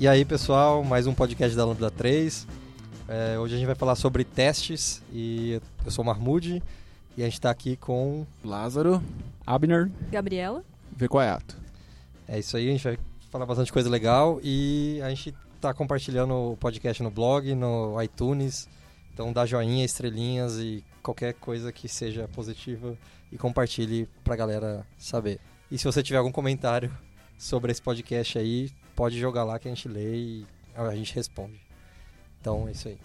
E aí, pessoal, mais um podcast da Lambda 3. É, hoje a gente vai falar sobre testes e eu sou o Mahmoud e a gente está aqui com Lázaro, Abner, Gabriela. Vecoiato. É isso aí, a gente vai falar bastante coisa legal e a gente está compartilhando o podcast no blog, no iTunes. Então dá joinha, estrelinhas e qualquer coisa que seja positiva e compartilhe pra galera saber. E se você tiver algum comentário sobre esse podcast aí, pode jogar lá que a gente lê e a gente responde. Então é isso aí.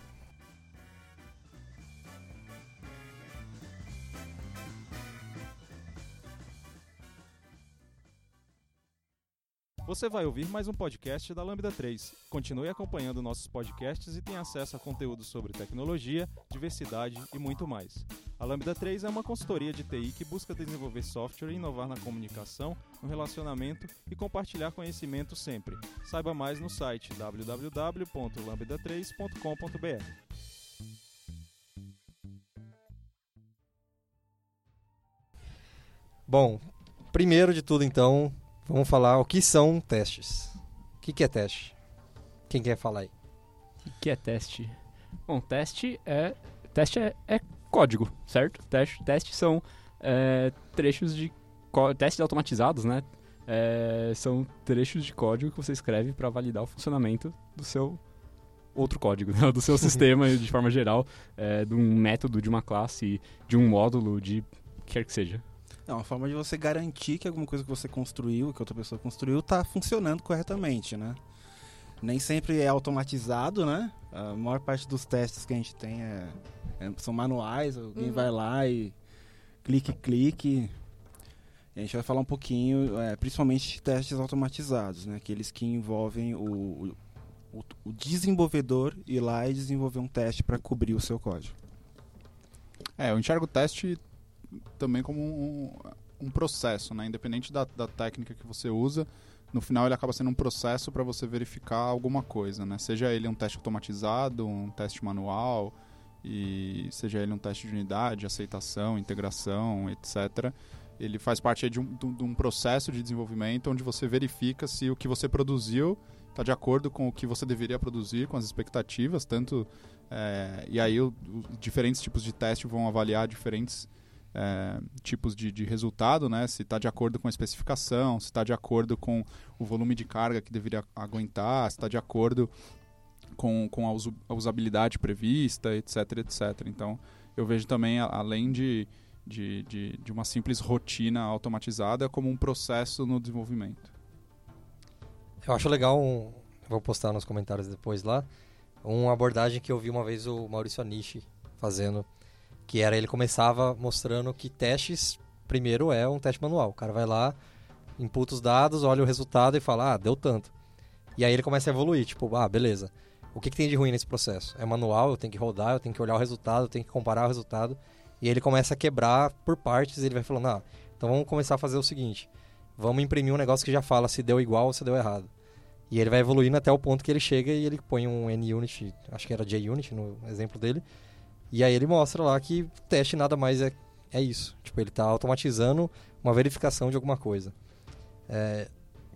Você vai ouvir mais um podcast da Lambda 3. Continue acompanhando nossos podcasts e tenha acesso a conteúdo sobre tecnologia, diversidade e muito mais. A Lambda 3 é uma consultoria de TI que busca desenvolver software e inovar na comunicação, no relacionamento e compartilhar conhecimento sempre. Saiba mais no site www.lambda3.com.br. Bom, primeiro de tudo então, vamos falar o que são testes. O que, que é teste? Quem quer falar aí? O que é teste? Bom, teste é teste é, é código, certo? Teste, testes são é, trechos de testes automatizados, né? É, são trechos de código que você escreve para validar o funcionamento do seu outro código, né? do seu sistema de forma geral, é, de um método, de uma classe, de um módulo, de quer que seja. É uma forma de você garantir que alguma coisa que você construiu, que outra pessoa construiu, está funcionando corretamente, né? Nem sempre é automatizado, né? A maior parte dos testes que a gente tem é, é- são manuais, alguém Uhum. vai lá e clique, clique. E a gente vai falar um pouquinho, é, principalmente de testes automatizados, né? Aqueles que envolvem o, o, o desenvolvedor ir lá e desenvolver um teste para cobrir o seu código. É, eu enxergo o teste também como um, um processo, né? Independente da, da técnica que você usa, no final ele acaba sendo um processo para você verificar alguma coisa, né? Seja ele um teste automatizado, um teste manual, e seja ele um teste de unidade, aceitação, integração, etc. Ele faz parte de um, de um- processo de desenvolvimento onde você verifica se o que você produziu está de acordo com o que você deveria produzir, com as expectativas, tanto é, e aí o- os diferentes tipos de teste vão avaliar diferentes é, tipos de, de resultado, né? Se está de acordo com a especificação, se está de acordo com o volume de carga que deveria aguentar, se está de acordo com, com a, usabilidade prevista, etc, etc. Então, eu vejo também, além de, de, de, de uma simples rotina automatizada, como um processo no desenvolvimento. Eu acho legal, um, vou postar nos comentários depois lá, uma abordagem que eu vi uma vez o Maurício Anishi fazendo, que era ele começava mostrando que testes, primeiro é um teste manual. O cara vai lá, imputa os dados, olha o resultado e fala, ah, deu tanto. E aí ele começa a evoluir, tipo, ah, beleza. O que, que tem de ruim nesse processo? É manual, eu tenho que rodar, eu tenho que olhar o resultado, eu tenho que comparar o resultado. E ele começa a quebrar por partes ele vai falando, ah, então vamos começar a fazer o seguinte. Vamos imprimir um negócio que já fala se deu igual ou se deu errado. E ele vai evoluindo até o ponto que ele chega e ele põe um NUnit, acho que era JUnit no exemplo dele. E aí ele mostra lá que teste nada mais é, é isso. Tipo, ele está automatizando uma verificação de alguma coisa. É,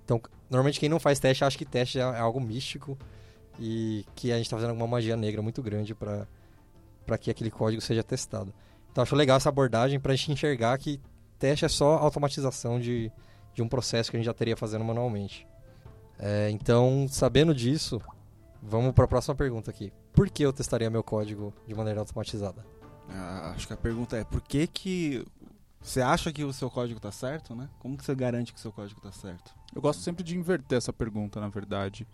então, normalmente quem não faz teste acha que teste é, é algo místico e que a gente está fazendo alguma magia negra muito grande para que aquele código seja testado. Então, acho legal essa abordagem para a gente enxergar que teste é só automatização de, de um processo que a gente já teria fazendo manualmente. É, então, sabendo disso, vamos para a próxima pergunta aqui. Por que eu testaria meu código de maneira automatizada? Ah, acho que a pergunta é por que que você acha que o seu código está certo, né? Como que você garante que o seu código está certo? Eu gosto sempre de inverter essa pergunta, na verdade.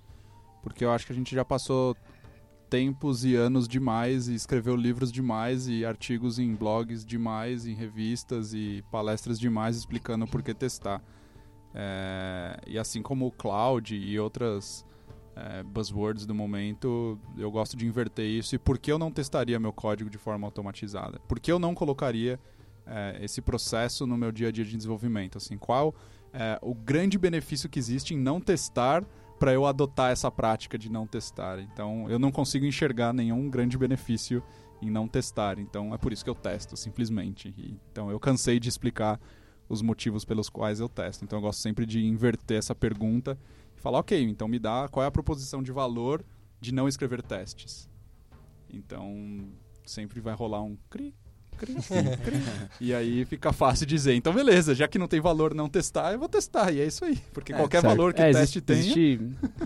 Porque eu acho que a gente já passou tempos e anos demais e escreveu livros demais e artigos em blogs demais, em revistas e palestras demais explicando por que testar. É, e assim como o cloud e outras é, buzzwords do momento, eu gosto de inverter isso. E por que eu não testaria meu código de forma automatizada? Por que eu não colocaria é, esse processo no meu dia a dia de desenvolvimento? Assim, qual é, o grande benefício que existe em não testar para eu adotar essa prática de não testar. Então, eu não consigo enxergar nenhum grande benefício em não testar. Então, é por isso que eu testo, simplesmente. E, então, eu cansei de explicar os motivos pelos quais eu testo. Então, eu gosto sempre de inverter essa pergunta Falar, ok, então me dá qual é a proposição de valor de não escrever testes. Então, sempre vai rolar um cri, cri, cri. e aí fica fácil dizer. Então, beleza, já que não tem valor não testar, eu vou testar. E é isso aí. Porque É, qualquer Certo. valor que É, o teste existe, tenha. Existe,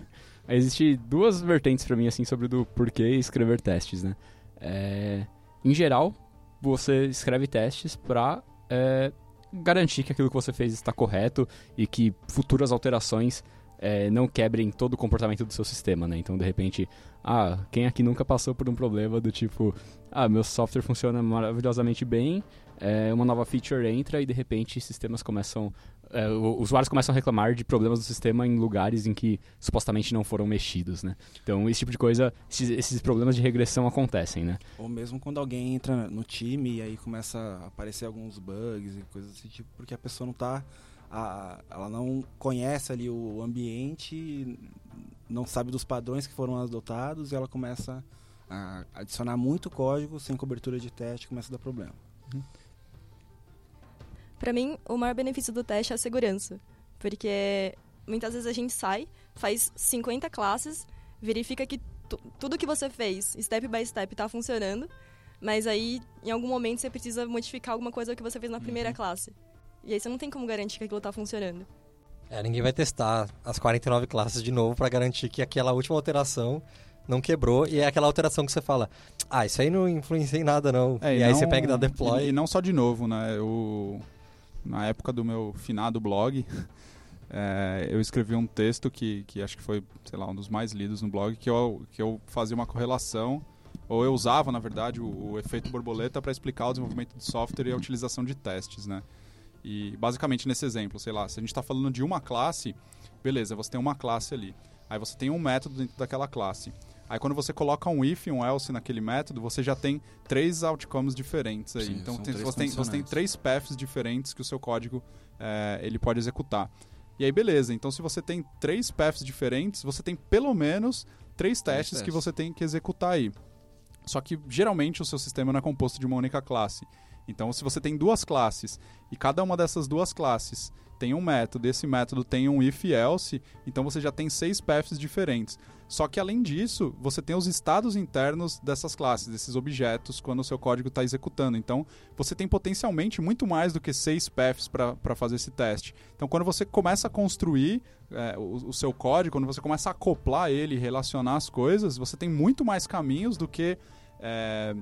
existe duas vertentes pra mim, assim, sobre do porquê escrever testes, né? É, em geral, você escreve testes pra é, garantir que aquilo que você fez está correto e que futuras alterações é, não quebrem todo o comportamento do seu sistema, né? Então, de repente, ah, quem aqui nunca passou por um problema do tipo, ah, meu software funciona maravilhosamente bem, é, uma nova feature entra e de repente sistemas começam é, usuários começam a reclamar de problemas do sistema em lugares em que supostamente não foram mexidos, né? Então, esse tipo de coisa, esses, esses problemas de regressão acontecem, né? Ou mesmo quando alguém entra no time e aí começa a aparecer alguns bugs e coisas desse tipo, porque a pessoa não tá. A- ela não conhece ali o ambiente, não sabe dos padrões que foram adotados e ela começa a adicionar muito código sem cobertura de teste começa a dar problema. Pra mim, o maior benefício do teste é a segurança. Porque muitas vezes a gente sai, faz 50 classes, verifica que tu- tudo que você fez, step by step, tá funcionando. Mas aí, em algum momento, você precisa modificar alguma coisa que você fez na primeira classe. E aí você não tem como garantir que aquilo tá funcionando. É, ninguém vai testar as 49 classes de novo pra garantir que aquela última alteração não quebrou e é aquela alteração que você fala, ah, isso aí não influencia em nada não. É, e, aí não- você pega e dá deploy. E, e não só de novo, né? Eu, na época do meu finado blog, é, eu escrevi um texto que, que acho que foi, sei lá, um dos mais lidos no blog, que eu, que eu fazia uma correlação, ou eu usava, na verdade, o, o efeito borboleta para explicar o desenvolvimento de software e a utilização de testes, né? E basicamente nesse exemplo, sei lá, se a gente está falando de uma classe, beleza, você tem uma classe ali. Aí você tem um método dentro daquela classe. Aí quando você coloca um if e um else naquele método, você já tem três outcomes diferentes aí. Sim, então tem- três você, tem, você tem três paths diferentes que o seu código eh, ele pode executar. E aí beleza, então se você tem três paths diferentes, você tem pelo menos três testes que testes. você tem que executar aí. Só que geralmente o seu sistema não é composto de uma única classe. Então, se você tem duas classes e cada uma dessas duas classes tem um método, esse método tem um if else, então você já tem seis paths diferentes. Só que além disso, você tem os estados internos dessas classes, desses objetos, quando o seu código está executando. Então, você tem potencialmente muito mais do que seis paths para fazer esse teste. Então, quando você começa a construir é, o, o seu código, quando você começa a acoplar ele, relacionar as coisas, você tem muito mais caminhos do que é,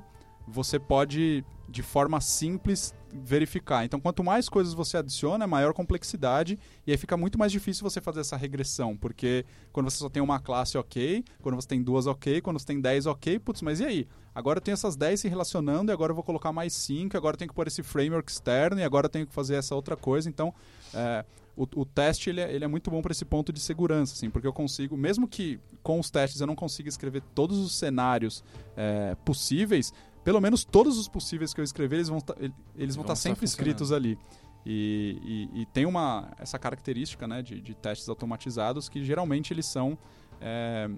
você pode, de forma simples, verificar. Então, quanto mais coisas você adiciona, maior complexidade, e aí fica muito mais difícil você fazer essa regressão, porque quando você só tem uma classe ok, quando você tem duas ok, quando você tem 10 ok, putz, mas e aí? Agora eu tenho essas 10 se relacionando, e agora eu vou colocar mais 5, agora eu tenho que pôr esse framework externo, e agora eu tenho que fazer essa outra coisa. Então, é, o, o teste ele é, ele é muito bom para esse ponto de segurança, assim, porque eu consigo, mesmo que com os testes eu não consiga escrever todos os cenários é, possíveis, pelo menos todos os possíveis que eu escrever, eles vão tá- ele- eles vão estar estar sempre funcionando. escritos ali. E, e- e tem uma essa característica né, de, de testes automatizados que geralmente eles são é,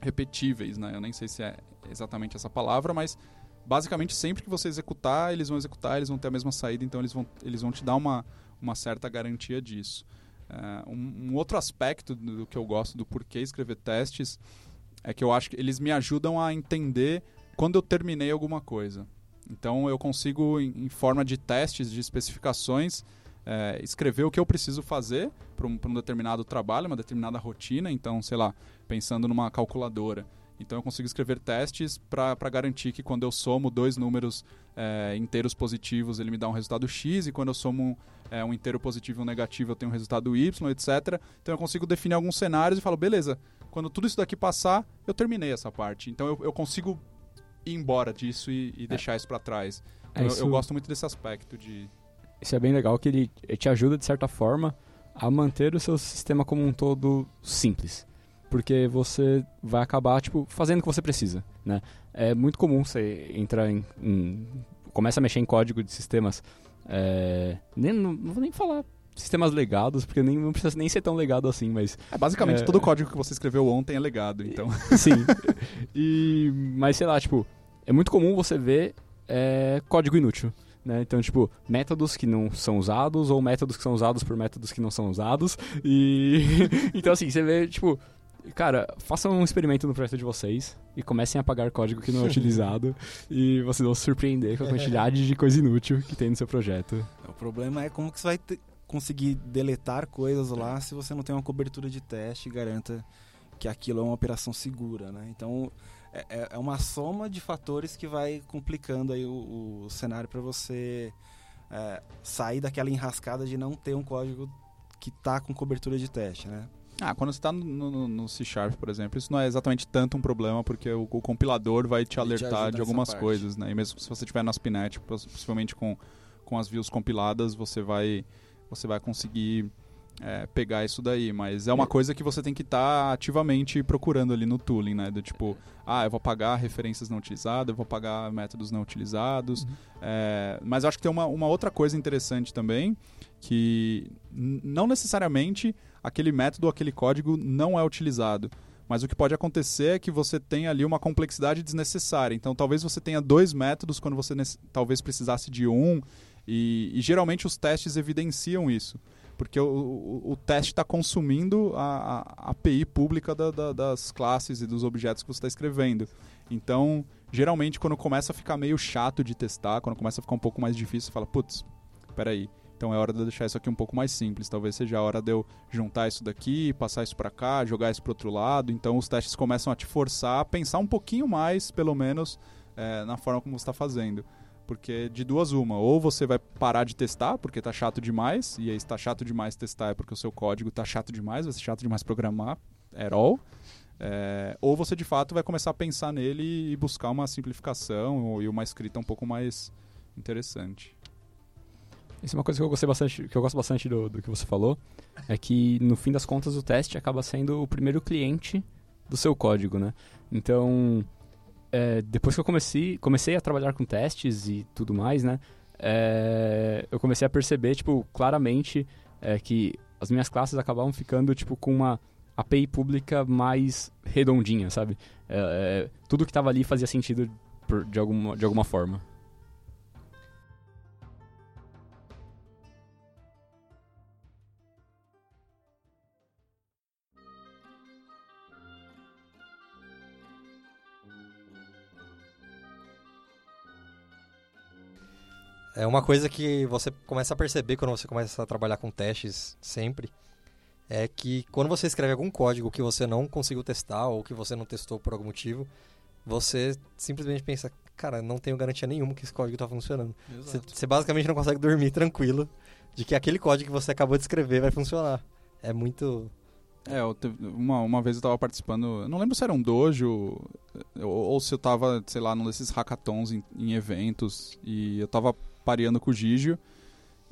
repetíveis, né? Eu nem sei se é exatamente essa palavra, mas basicamente sempre que você executar, eles vão executar, eles vão ter a mesma saída, então eles vão, eles vão te dar uma, uma certa garantia disso. É, um, um outro aspecto do, do que eu gosto do porquê escrever testes é que eu acho que eles me ajudam a entender quando eu terminei alguma coisa. Então eu consigo, em, forma de testes, de especificações, é, escrever o que eu preciso fazer para um, um determinado trabalho, uma determinada rotina. Então, sei lá, pensando numa calculadora. Então eu consigo escrever testes para garantir que quando eu somo dois números é, inteiros positivos, ele me dá um resultado X, e quando eu somo é, um inteiro positivo e um negativo, eu tenho um resultado Y, etc. Então eu consigo definir alguns cenários e falo, beleza, quando tudo isso daqui passar, eu terminei essa parte. Então eu, eu consigo ir embora disso e, e deixar isso para trás. Então, É, eu- eu, isso- gosto muito desse aspecto de. Isso é bem legal que ele te ajuda, de certa forma, a manter o seu sistema como um todo simples. Porque você vai acabar, tipo, fazendo o que você precisa, né? É muito comum você entrar em... em- começa a mexer em código de sistemas... é, nem, não vou nem falar sistemas legados, porque nem, não precisa nem ser tão legado assim, mas... É, basicamente, É. todo o código que você escreveu ontem é legado. Então, Sim. e, mas sei lá, tipo, é muito comum você ver é, código inútil. né? Então, tipo, métodos que não são usados ou métodos que são usados por métodos que não são usados. E então assim, você vê, tipo, cara, façam um experimento no projeto de vocês e comecem a apagar código que não é utilizado e vocês vão se surpreender com a quantidade de coisa inútil que tem no seu projeto. O problema é como que você vai ter- conseguir deletar coisas lá se você não tem uma cobertura de teste e garanta que aquilo é uma operação segura, né? Então é- é, é uma soma de fatores que vai complicando aí o, o cenário para você é, sair daquela enrascada de não ter um código que tá com cobertura de teste, né? Ah, quando você está no, no- no C Sharp, por exemplo, isso não é exatamente tanto um problema, porque o, o compilador vai te te alertar ajuda de algumas coisas, né? E mesmo se você tiver no ASP.NET, poss- possivelmente com, com as views compiladas, você vai, você vai conseguir é, pegar isso daí. Mas é uma coisa que você tem que estar ativamente procurando ali no tooling, né? Do tipo, ah, eu vou apagar referências não utilizadas, eu vou apagar métodos não utilizados. É, mas acho que tem uma, uma outra coisa interessante também, que não necessariamente aquele método ou aquele código não é utilizado. Mas o que pode acontecer é que você tem ali uma complexidade desnecessária. Então, talvez você tenha dois métodos quando você talvez precisasse de um. E, e geralmente os testes evidenciam isso. Porque o, o, o teste está consumindo a, a API pública da- da- das classes e dos objetos que você está escrevendo. Então, geralmente, quando começa a ficar meio chato de testar, quando começa a ficar um pouco mais difícil, você fala, putz, peraí, então é hora de eu deixar isso aqui um pouco mais simples. Talvez seja a hora de eu juntar isso daqui, passar isso para cá, jogar isso para outro lado. Então os testes começam a te forçar a pensar um pouquinho mais, pelo menos, eh, na forma como você está fazendo. Porque de duas uma, ou você vai parar de testar porque tá chato demais, e aí se tá chato demais testar é porque o seu código tá chato demais, vai ser chato demais programar, at all. É, ou você de fato vai começar a pensar nele e buscar uma simplificação e uma escrita um pouco mais interessante. Isso é uma coisa que eu gostei bastante, que eu gosto bastante do, do que você falou, é que no fim das contas o teste acaba sendo o primeiro cliente do seu código, né? Então, é, depois que eu comecei, comecei a trabalhar com testes e tudo mais, né? é, eu comecei a perceber, tipo, claramente é, que as minhas classes acabavam ficando, tipo, com uma API pública mais redondinha, sabe? É, é, tudo que estava ali fazia sentido por- de, alguma, de alguma forma. É uma coisa que você começa a perceber quando você começa a trabalhar com testes sempre, é que quando você escreve algum código que você não conseguiu testar ou que você não testou por algum motivo, você simplesmente pensa, cara, não tenho garantia nenhuma que esse código está funcionando. Você, você basicamente não consegue dormir tranquilo de que aquele código que você acabou de escrever vai funcionar. É muito... É, eu teve- uma, uma vez eu tava participando, eu não lembro se era um dojo ou, ou se eu tava, sei lá, num desses hackathons em, em eventos e eu tava pareando com o Gigio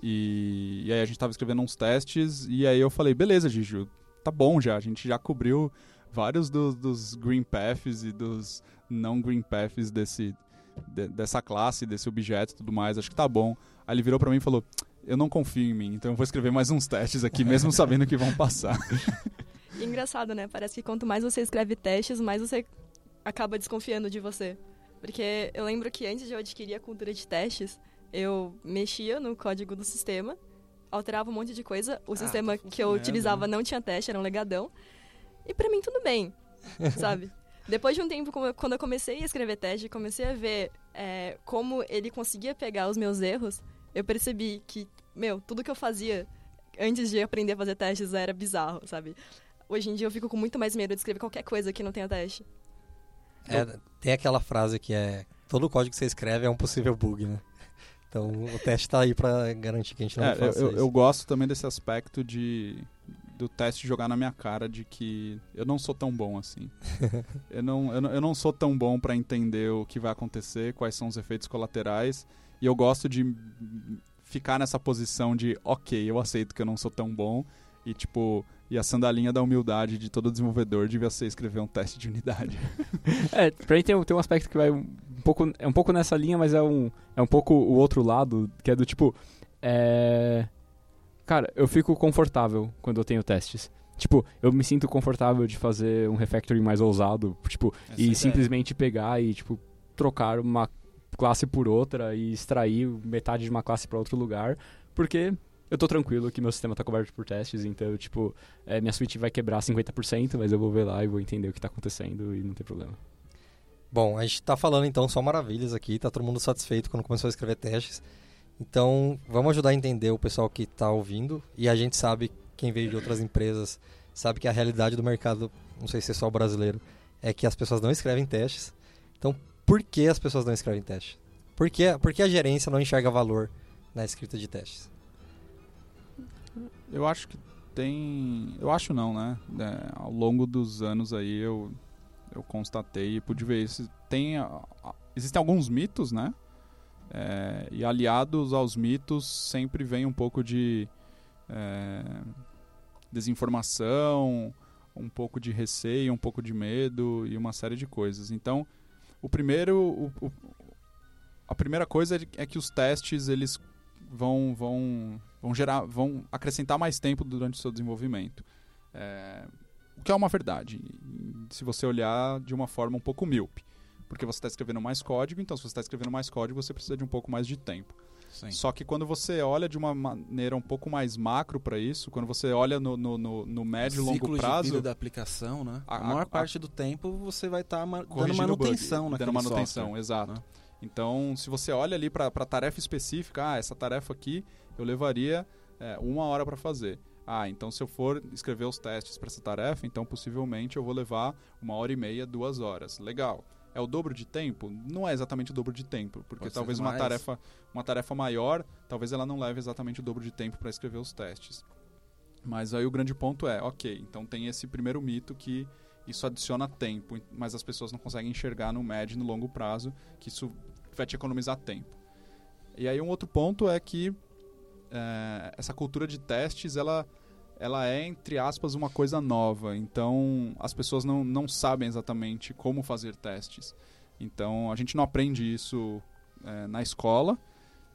e, e aí a gente tava escrevendo uns testes e aí eu falei, beleza Gigio, tá bom já, a gente já cobriu vários dos, dos green paths e dos não green paths desse, de- dessa classe, desse objeto e tudo mais, acho que tá bom. Aí ele virou pra mim e falou, eu não confio em mim, então eu vou escrever mais uns testes aqui, mesmo sabendo que vão passar. Engraçado, né? Parece que quanto mais você escreve testes, mais você acaba desconfiando de você. Porque eu lembro que antes de eu adquirir a cultura de testes, eu mexia no código do sistema, alterava um monte de coisa. O Ah, sistema tá que eu utilizava não tinha teste, era um legadão. E pra mim tudo bem, sabe? Depois de um tempo, quando eu comecei a escrever teste, comecei a ver é, como ele conseguia pegar os meus erros, eu percebi que, meu, tudo que eu fazia antes de aprender a fazer testes era bizarro, sabe? Hoje em dia eu fico com muito mais medo de escrever qualquer coisa que não tenha teste. É, tem aquela frase que é, todo código que você escreve é um possível bug, né? Então o teste tá aí pra garantir que a gente não É, eu, faça eu- isso. eu gosto também desse aspecto de do teste jogar na minha cara de que eu não sou tão bom assim. eu, não, eu, não, eu não sou tão bom pra entender o que vai acontecer, quais são os efeitos colaterais. E eu gosto de ficar nessa posição de, ok, eu aceito que eu não sou tão bom. E tipo, e a sandalinha da humildade de todo desenvolvedor devia ser escrever um teste de unidade. É, pra mim tem, um- tem um aspecto que vai pouco, é um pouco nessa linha, mas é um, é um pouco o outro lado, que é do tipo, é... Cara, eu fico confortável quando eu tenho testes. Tipo, eu me sinto confortável de fazer um refactoring mais ousado, tipo, Essa é e ideia. simplesmente pegar e, tipo, trocar uma classe por outra e extrair metade de uma classe para outro lugar, porque eu tô tranquilo que meu sistema tá coberto por testes, então, tipo, é, minha suíte vai quebrar 50%, mas eu vou ver lá e vou entender o que tá acontecendo e não tem problema. Bom, a gente tá falando então só maravilhas aqui, tá todo mundo satisfeito quando começou a escrever testes. Então, vamos ajudar a entender o pessoal que tá ouvindo e a gente sabe, quem veio de outras empresas, sabe que a realidade do mercado, não sei se é só o brasileiro, é que as pessoas não escrevem testes. Então, por que as pessoas não escrevem testes? Por que, por que a gerência não enxerga valor na escrita de testes? Eu acho que tem. Eu acho não, né? É, ao longo dos anos aí eu, eu constatei e pude ver isso. Tem, existem alguns mitos, né? É, e aliados aos mitos sempre vem um pouco de é, desinformação, um pouco de receio, um pouco de medo e uma série de coisas. Então, o primeiro, o- o- a primeira coisa é que os testes eles vão, vão, vão gerar, vão acrescentar mais tempo durante o seu desenvolvimento. É, o que é uma verdade, se você olhar de uma forma um pouco míope. Porque você está escrevendo mais código, então se você está escrevendo mais código, você precisa de um pouco mais de tempo. Só que quando você olha de uma maneira um pouco mais macro para isso, quando você olha no, no, no, no médio e longo de prazo, vida da aplicação, né? A- A, a- maior a- parte do tempo você vai estar dando corrigindo manutenção bug, dando manutenção, software, exato. né? Então, se você olha ali para a tarefa específica, ah, essa tarefa aqui eu levaria é, uma hora para fazer. Ah, então se eu for escrever os testes para essa tarefa, então possivelmente eu vou levar uma hora e meia, duas horas. Legal. É o dobro de tempo? Não é exatamente o dobro de tempo, porque Pode talvez uma tarefa, uma tarefa maior, talvez ela não leve exatamente o dobro de tempo para escrever os testes. Mas aí o grande ponto é, ok, então tem esse primeiro mito que isso adiciona tempo, mas as pessoas não conseguem enxergar no médio e no longo prazo que isso vai te economizar tempo. E aí um outro ponto é que é, essa cultura de testes, ela, ela é, entre aspas, uma coisa nova. Então, as pessoas não, não sabem exatamente como fazer testes. Então, a gente não aprende isso é, na escola.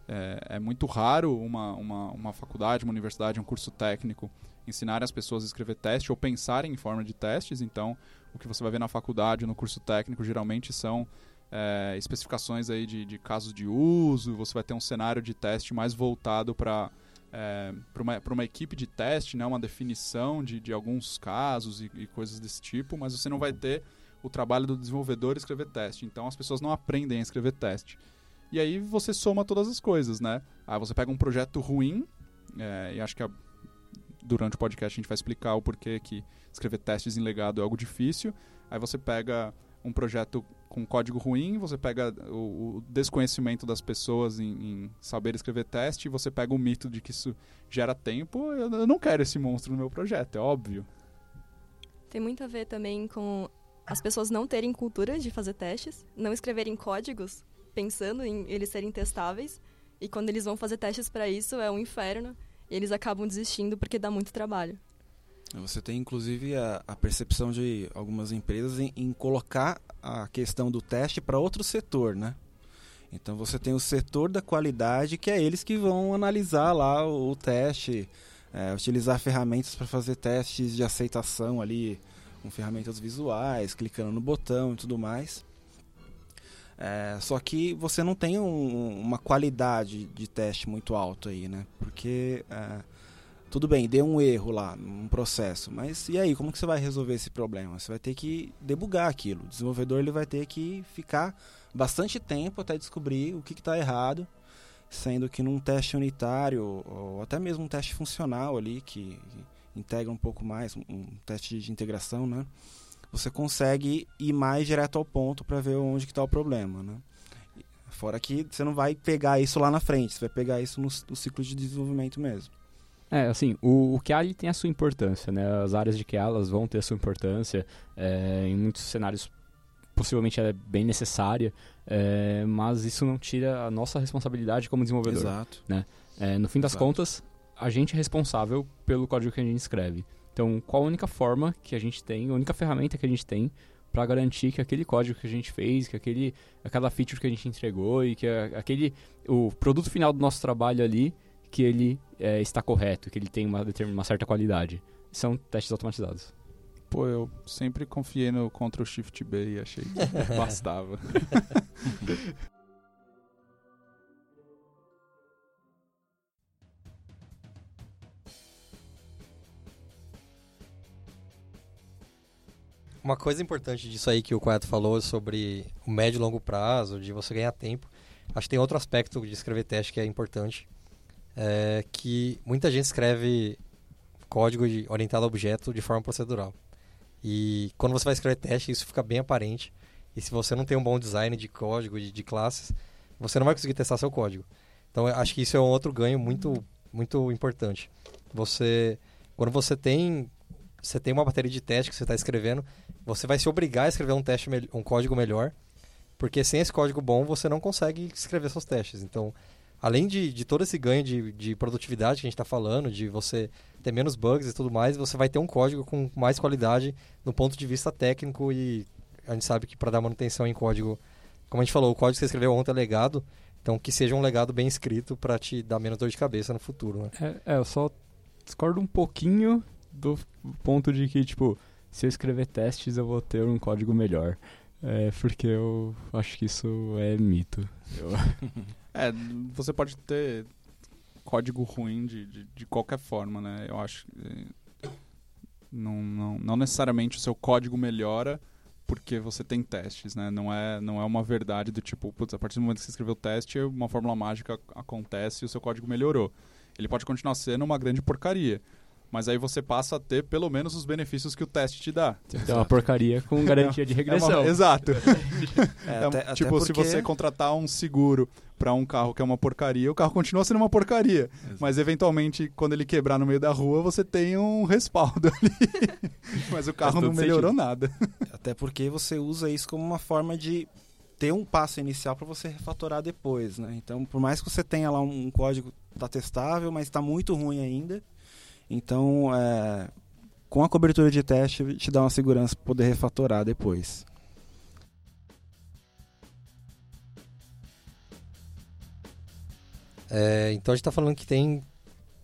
É, é muito raro uma, uma, uma faculdade, uma universidade, um curso técnico ensinarem as pessoas a escrever teste ou pensarem em forma de testes. Então, o que você vai ver na faculdade, no curso técnico, geralmente são é, especificações aí de, de casos de uso, você vai ter um cenário de teste mais voltado para é, para uma, pra uma equipe de teste, né, uma definição de, de alguns casos e, e coisas desse tipo, mas você não vai ter o trabalho do desenvolvedor escrever teste. Então as pessoas não aprendem a escrever teste. E aí você soma todas as coisas, né? Aí você pega um projeto ruim, é, e acho que a- durante o podcast a gente vai explicar o porquê que escrever testes em legado é algo difícil. Aí você pega um projeto com código ruim, você pega o, o desconhecimento das pessoas em, em saber escrever teste, você pega o mito de que isso gera tempo. Eu, eu não quero esse monstro no meu projeto, é óbvio. Tem muito a ver também com as pessoas não terem cultura de fazer testes, não escreverem códigos pensando em eles serem testáveis, e quando eles vão fazer testes para isso é um inferno, e eles acabam desistindo porque dá muito trabalho. Você tem inclusive a, a percepção de algumas empresas em, em colocar a questão do teste para outro setor, né? Então você tem o setor da qualidade que é eles que vão analisar lá o, o teste, é, utilizar ferramentas para fazer testes de aceitação ali, com ferramentas visuais, clicando no botão e tudo mais. É, só que você não tem um- uma qualidade de teste muito alta aí, né? Porque é, tudo bem, deu um erro lá num processo, mas e aí, como que você vai resolver esse problema? Você vai ter que debugar aquilo. O desenvolvedor ele vai ter que ficar bastante tempo até descobrir o que está errado, sendo que num teste unitário ou até mesmo um teste funcional ali que, que integra um pouco mais, um, um teste de integração, né? Você consegue ir mais direto ao ponto para ver onde está o problema, né? Fora que você não vai pegar isso lá na frente, você vai pegar isso no, no ciclo de desenvolvimento mesmo. É, assim, o, o tem a sua importância, né? As áreas de QA elas vão ter a sua importância. é, em muitos cenários, possivelmente ela é bem necessária, é, mas isso não tira a nossa responsabilidade como desenvolvedor. Exato. É, no fim das Exato. contas, a gente é responsável pelo código que a gente escreve. Então, qual a única forma que a gente tem, a única ferramenta que a gente tem para garantir que aquele código que a gente fez, que aquele, aquela feature que a gente entregou e que a- aquele o produto final do nosso trabalho ali, que ele é, está correto, que ele tem uma, uma certa qualidade. São testes automatizados. Pô, eu sempre confiei no Ctrl Shift B e achei que bastava. Uma coisa importante disso aí que o Quato falou sobre o médio e longo prazo, de você ganhar tempo, acho que tem outro aspecto de escrever teste que é importante, é que muita gente escreve código de, orientado a objeto de forma procedural. E quando você vai escrever teste, isso fica bem aparente. E se você não tem um bom design de código, de, de classes, você não vai conseguir testar seu código. Então, acho que isso é um outro ganho muito, muito importante. Você, quando você tem, você tem uma bateria de teste que você está escrevendo, você vai se obrigar a escrever um teste, um código melhor, porque sem esse código bom você não consegue escrever seus testes. Então, além de, de todo esse ganho de, de produtividade que a gente está falando, de você ter menos bugs e tudo mais, você vai ter um código com mais qualidade no ponto de vista técnico e a gente sabe que para dar manutenção em código, como a gente falou, o código que você escreveu ontem é legado, então que seja um legado bem escrito para te dar menos dor de cabeça no futuro. Né? É, é, eu só discordo um pouquinho do ponto de que, tipo, se eu escrever testes eu vou ter um código melhor. É porque eu acho que isso é mito. Eu... é, você pode ter código ruim de, de, de qualquer forma, né? Eu acho que não, não, não necessariamente o seu código melhora porque você tem testes, né? Não é, não é uma verdade do tipo, putz, a partir do momento que você escreveu o teste, uma fórmula mágica acontece e o seu código melhorou. Ele pode continuar sendo uma grande porcaria. Mas aí você passa a ter pelo menos os benefícios que o teste te dá. É uma porcaria com garantia de regressão. É uma, exato. É, até, é, tipo, porque... se você contratar um seguro para um carro que é uma porcaria, o carro continua sendo uma porcaria. Exato. Mas eventualmente, quando ele quebrar no meio da rua, você tem um respaldo ali. Mas o carro não melhorou sentido. nada. Até porque você usa isso como uma forma de ter um passo inicial para você refatorar depois, né? Então, por mais que você tenha lá um código tá testável, mas está muito ruim ainda, então, é, com a cobertura de teste, te dá uma segurança para poder refatorar depois. É, então a gente está falando que tem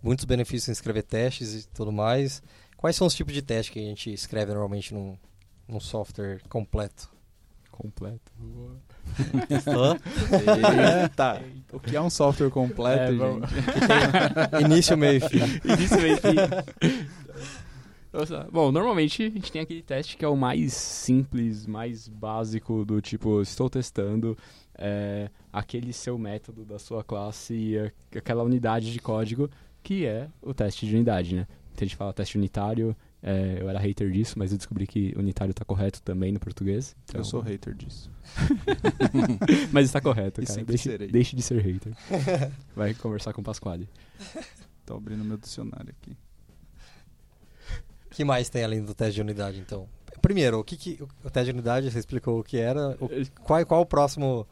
muitos benefícios em escrever testes e tudo mais. Quais são os tipos de testes que a gente escreve normalmente num, num software completo? Completo. Eita. O que é um software completo, é, gente? Início, meio e fim. Início, meio e fim. Bom, normalmente a gente tem aquele teste que é o mais simples, mais básico do tipo, estou testando é, aquele seu método da sua classe e aquela unidade de código que é o teste de unidade, né? Então a gente fala teste unitário, é, eu era hater disso, mas eu descobri que unitário está correto também no português. Então... Eu sou hater disso. mas está correto, cara. Deixe, deixe, de ser hater. Vai conversar com o Pasquale. Tô abrindo meu dicionário aqui. O que mais tem além do teste de unidade, então? Primeiro, o que, que o teste de unidade, você explicou o que era. O, qual, qual o próximo.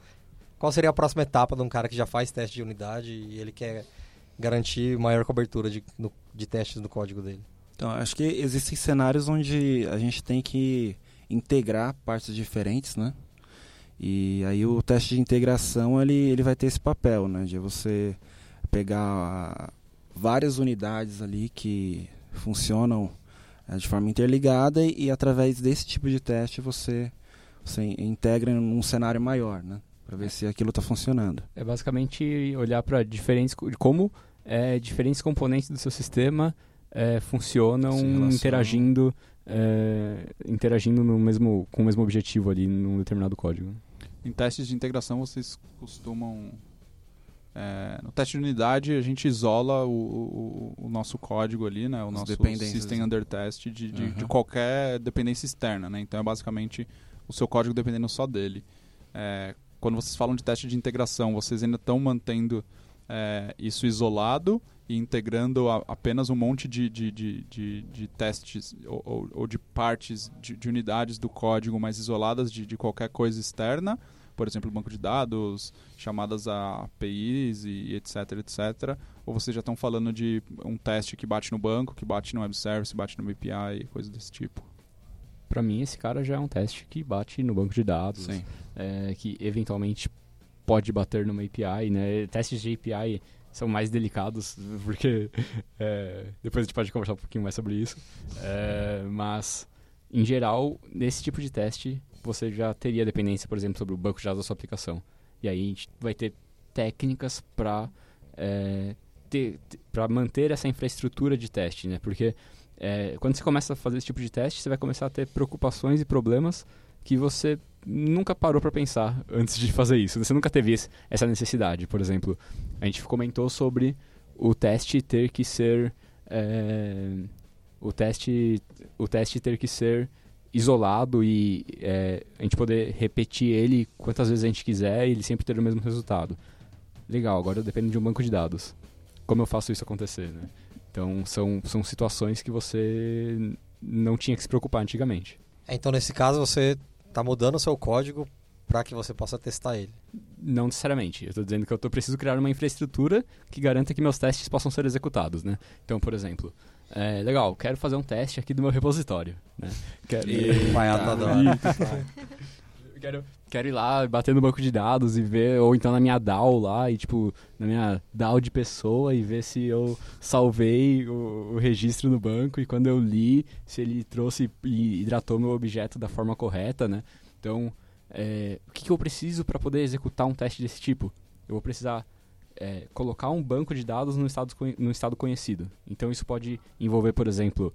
Qual seria a próxima etapa de um cara que já faz teste de unidade e ele quer garantir maior cobertura de, no, de testes do código dele? Então, acho que existem cenários onde a gente tem que integrar partes diferentes, né? E aí o teste de integração ele, ele vai ter esse papel, né? De você pegar várias unidades ali que funcionam é, de forma interligada e, e, através desse tipo de teste você, você integra num cenário maior, né? Para ver se aquilo está funcionando. É basicamente olhar para diferentes como é, diferentes componentes do seu sistema é, funcionam interagindo, é, interagindo no mesmo, com o mesmo objetivo ali num determinado código. Em testes de integração vocês costumam é, no teste de unidade a gente isola o, o, o nosso código ali, né, o Os nosso system under test de, de, uhum. de, qualquer dependência externa, né? Então é basicamente o seu código dependendo só dele. É, quando vocês falam de teste de integração, vocês ainda estão mantendo é, isso isolado e integrando a, apenas um monte de, de, de, de, de testes ou, ou, ou, de partes de, de, unidades do código mais isoladas de, de qualquer coisa externa, por exemplo, banco de dados, chamadas a APIs e etc, etc. Ou vocês já estão falando de um teste que bate no banco, que bate no web service, bate no API, coisa desse tipo? Para mim, esse cara já é um teste que bate no banco de dados, é, que eventualmente pode bater numa API, né? Testes de API são mais delicados, porque é, depois a gente pode conversar um pouquinho mais sobre isso. É, mas, em geral, nesse tipo de teste, você já teria dependência, por exemplo, sobre o banco de dados da sua aplicação. E aí a gente vai ter técnicas para é, para manter essa infraestrutura de teste, né? Porque é, quando você começa a fazer esse tipo de teste, você vai começar a ter preocupações e problemas que você nunca parou para pensar antes de fazer isso. Você nunca teve essa necessidade. Por exemplo, a gente comentou sobre o teste ter que ser é, o teste o teste ter que ser isolado e é, a gente poder repetir ele quantas vezes a gente quiser e ele sempre ter o mesmo resultado. Legal, agora depende de um banco de dados. Como eu faço isso acontecer, né? Então são, são situações que você não tinha que se preocupar antigamente. É, então nesse caso você está mudando o seu código para que você possa testar ele. Não necessariamente. Eu estou dizendo que eu tô, preciso criar uma infraestrutura que garanta que meus testes possam ser executados, né? Então, por exemplo, é, legal, quero fazer um teste aqui do meu repositório, né? Quero... Vai adorar. quero, quero ir lá, bater no banco de dados e ver, ou então na minha DAO lá, e tipo, na minha DAO de pessoa e ver se eu salvei o, o registro no banco e quando eu li, se ele trouxe e hidratou meu objeto da forma correta, né? Então, é, o que, que eu preciso para poder executar um teste desse tipo? Eu vou precisar é, colocar um banco de dados no estado, no estado conhecido. Então, isso pode envolver, por exemplo,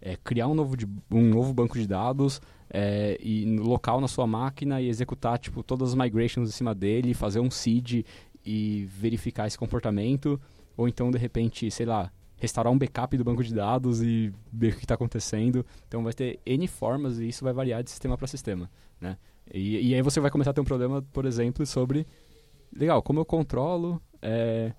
é, criar um novo, de, um novo banco de dados é, e local na sua máquina e executar tipo, todas as migrations em cima dele, fazer um seed e verificar esse comportamento. Ou então, de repente, sei lá, restaurar um backup do banco de dados e ver o que está acontecendo. Então, vai ter N formas e isso vai variar de sistema para sistema. Né? E, e, aí você vai começar a ter um problema, por exemplo, sobre... Legal, como eu controlo... É,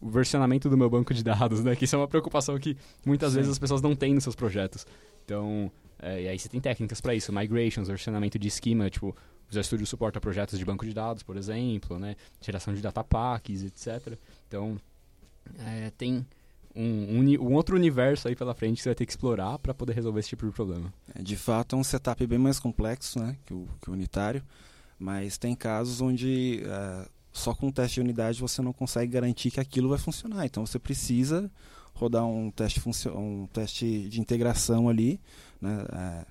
o versionamento do meu banco de dados, né? Que isso é uma preocupação que muitas Sim. vezes as pessoas não têm nos seus projetos. Então, é, e aí você tem técnicas para isso, migrations, versionamento de esquema, tipo, o Studio suporta projetos de banco de dados, por exemplo, né? Geração de data packs, etc. Então, é, tem um, um, um, outro universo aí pela frente que você vai ter que explorar para poder resolver esse tipo de problema. É, de fato, é um setup bem mais complexo, né? Que o, que o unitário, mas tem casos onde... Uh, só com o teste de unidade você não consegue garantir que aquilo vai funcionar. Então você precisa rodar um teste, um teste de integração ali. Né? É,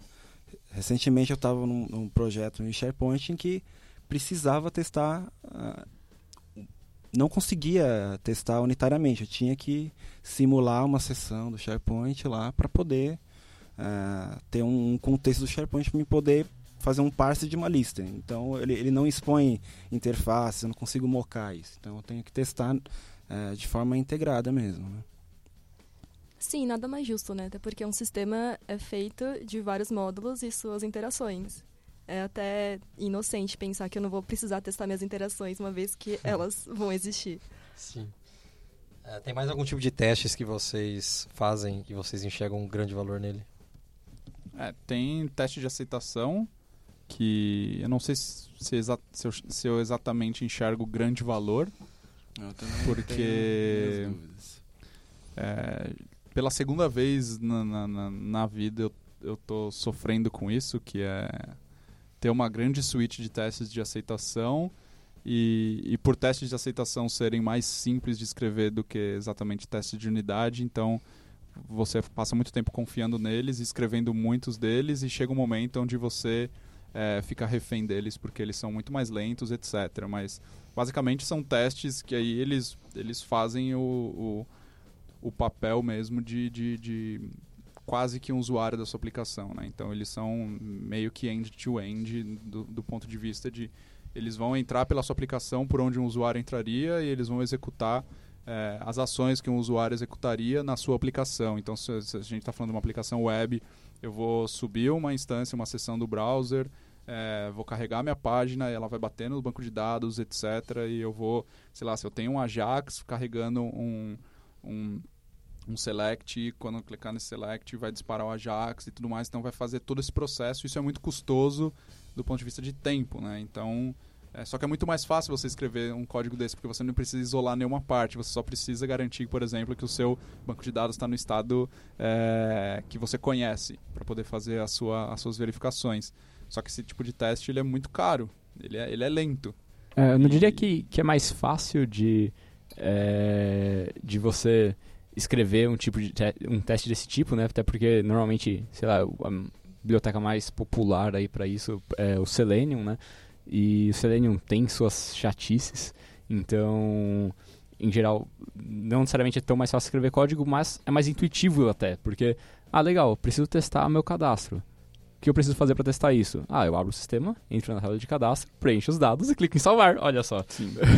recentemente eu estava num, num, projeto em SharePoint em que precisava testar. Uh, não conseguia testar unitariamente, eu tinha que simular uma sessão do SharePoint lá para poder uh, ter um, um contexto do SharePoint para me poder fazer um parse de uma lista. Então ele, ele não expõe interface, eu não consigo mocar isso. Então eu tenho que testar é, de forma integrada mesmo. Né? Sim, nada mais justo, né? Até porque um sistema é feito de vários módulos e suas interações. É até inocente pensar que eu não vou precisar testar minhas interações uma vez que elas vão existir. Sim. É, tem mais algum tipo de testes que vocês fazem e vocês enxergam um grande valor nele? É, tem teste de aceitação, que eu não sei se, se, eu, se eu, exatamente enxergo grande valor, porque é, pela segunda vez na, na, na, vida eu, eu tô sofrendo com isso, que é ter uma grande suíte de testes de aceitação e, e por testes de aceitação serem mais simples de escrever do que exatamente testes de unidade, então você passa muito tempo confiando neles, escrevendo muitos deles e chega um momento onde você é, ficar refém deles porque eles são muito mais lentos, etc. Mas basicamente são testes que aí eles, eles fazem o, o, o papel mesmo de, de, de, quase que um usuário da sua aplicação. Né? Então eles são meio que end-to-end -end do, do ponto de vista de eles vão entrar pela sua aplicação por onde um usuário entraria e eles vão executar é, as ações que um usuário executaria na sua aplicação. Então, se, se a gente está falando de uma aplicação web, eu vou subir uma instância, uma seção do browser, é, vou carregar minha página, ela vai bater no banco de dados, etc. E eu vou, sei lá, se eu tenho um Ajax carregando um, um, um select, quando clicar nesse select vai disparar o Ajax e tudo mais, então vai fazer todo esse processo. Isso é muito custoso do ponto de vista de tempo, né? Então, é, só que é muito mais fácil você escrever um código desse, porque você não precisa isolar nenhuma parte, você só precisa garantir, por exemplo, que o seu banco de dados está no estado é, que você conhece, para poder fazer a sua, as suas verificações. Só que esse tipo de teste ele é muito caro, ele é, ele é lento. É, eu não e... diria que, que é mais fácil de, é, de você escrever um tipo de te um teste desse tipo, né? Até porque normalmente, sei lá, a biblioteca mais popular aí para isso é o Selenium, né? E o Selenium tem suas chatices, então, em geral, não necessariamente é tão mais fácil escrever código, mas é mais intuitivo até, porque Ah, legal, preciso testar meu cadastro. O que eu preciso fazer para testar isso? Ah, eu abro o sistema, entro na tela de cadastro, preencho os dados e clico em salvar. Olha só.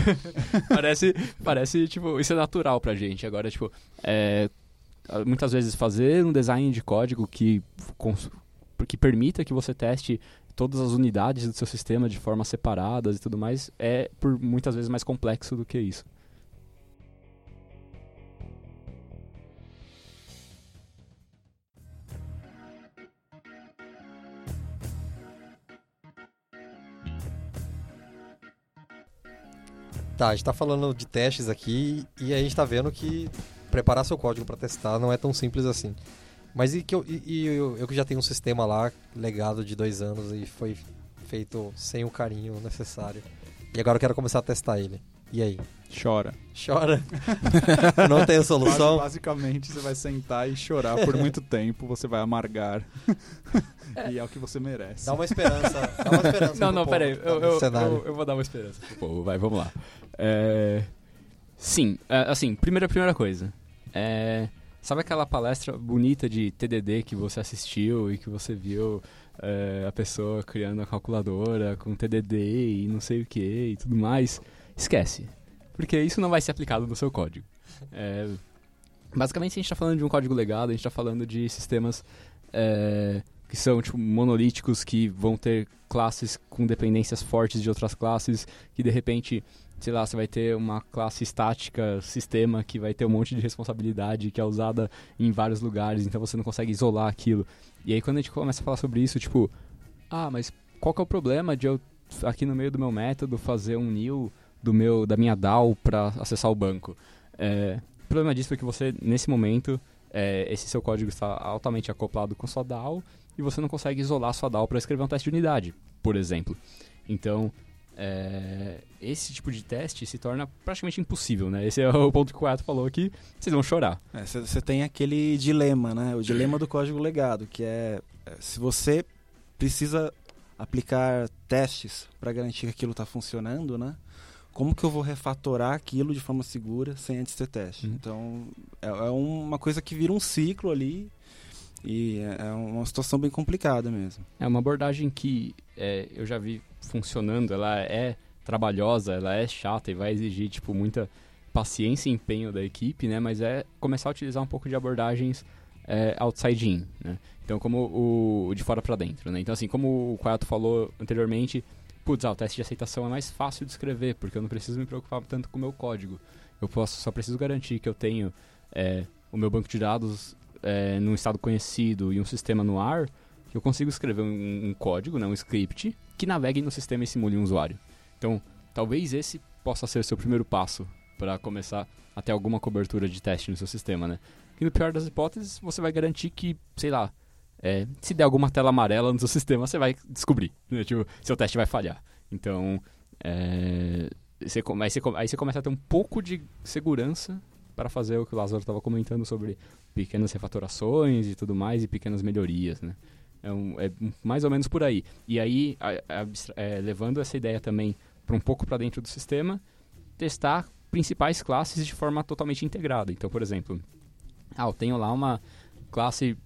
Parece, parece, tipo, isso é natural pra gente. Agora, tipo, é, muitas vezes fazer um design de código que, que permita que você teste todas as unidades do seu sistema de forma separadas e tudo mais é por muitas vezes mais complexo do que isso. Tá, a gente tá falando de testes aqui e a gente tá vendo que preparar seu código para testar não é tão simples assim. Mas e que eu, e, e eu, eu que já tenho um sistema lá legado de dois anos e foi feito sem o carinho necessário. E agora eu quero começar a testar ele. E aí? Chora. Chora? não tem solução? Basicamente, você vai sentar e chorar por muito tempo, você vai amargar. e é o que você merece. Dá uma esperança. Dá uma esperança. Não, não, povo peraí. tá Eu, eu, eu, eu vou dar uma esperança pro povo. Vai, vamos lá. É, Sim, é, assim, primeira, primeira coisa. É, Sabe aquela palestra bonita de TDD que você assistiu e que você viu é, a pessoa criando a calculadora com TDD e não sei o que e tudo mais? Esquece. Porque isso não vai ser aplicado no seu código. É, basicamente, a gente está falando de um código legado, a gente está falando de sistemas é, que são tipo, monolíticos, que vão ter classes com dependências fortes de outras classes, que de repente, sei lá, você vai ter uma classe estática, sistema, que vai ter um monte de responsabilidade que é usada em vários lugares, então você não consegue isolar aquilo. E aí quando a gente começa a falar sobre isso, tipo, ah, mas qual que é o problema de eu, aqui no meio do meu método, fazer um new do meu, da minha DAO para acessar o banco? É, o problema disso é que você, nesse momento, é, esse seu código está altamente acoplado com sua DAO e você não consegue isolar sua DAO para escrever um teste de unidade, por exemplo. Então, é, esse tipo de teste se torna praticamente impossível, né? Esse é o ponto que o Quato falou aqui, vocês vão chorar. Você É, tem aquele dilema, né? O dilema do código legado, que é é, se você precisa aplicar testes para garantir que aquilo está funcionando, né? Como que eu vou refatorar aquilo de forma segura sem antes ter teste? Uhum. Então é, é uma coisa que vira um ciclo ali e é é uma situação bem complicada mesmo. É uma abordagem que é, eu já vi funcionando, ela é trabalhosa, ela é chata e vai exigir tipo muita paciência e empenho da equipe, né? Mas é começar a utilizar um pouco de abordagens é, outside in, né? Então como o de fora para dentro, né? Então assim, como o Quato falou anteriormente, putz, ah, o teste de aceitação é mais fácil de escrever porque eu não preciso me preocupar tanto com o meu código. Eu posso, só preciso garantir que eu tenho é, o meu banco de dados é, num estado conhecido e um sistema no ar, eu consigo escrever um, um código, né, um script, que navegue no sistema e simule um usuário. Então, talvez esse possa ser seu primeiro passo para começar a ter alguma cobertura de teste no seu sistema, né? E no pior das hipóteses, você vai garantir que, sei lá, é, se der alguma tela amarela no seu sistema, você vai descobrir, né? Tipo, seu teste vai falhar. Então, é, você, aí, você, aí você começa a ter um pouco de segurança para fazer o que o Lázaro estava comentando sobre pequenas refatorações e tudo mais, e pequenas melhorias, né? É, um- é mais ou menos por aí. E aí, a- a- é, levando essa ideia também para um pouco para dentro do sistema, testar principais classes de forma totalmente integrada. Então, por exemplo, ah, eu tenho lá uma classe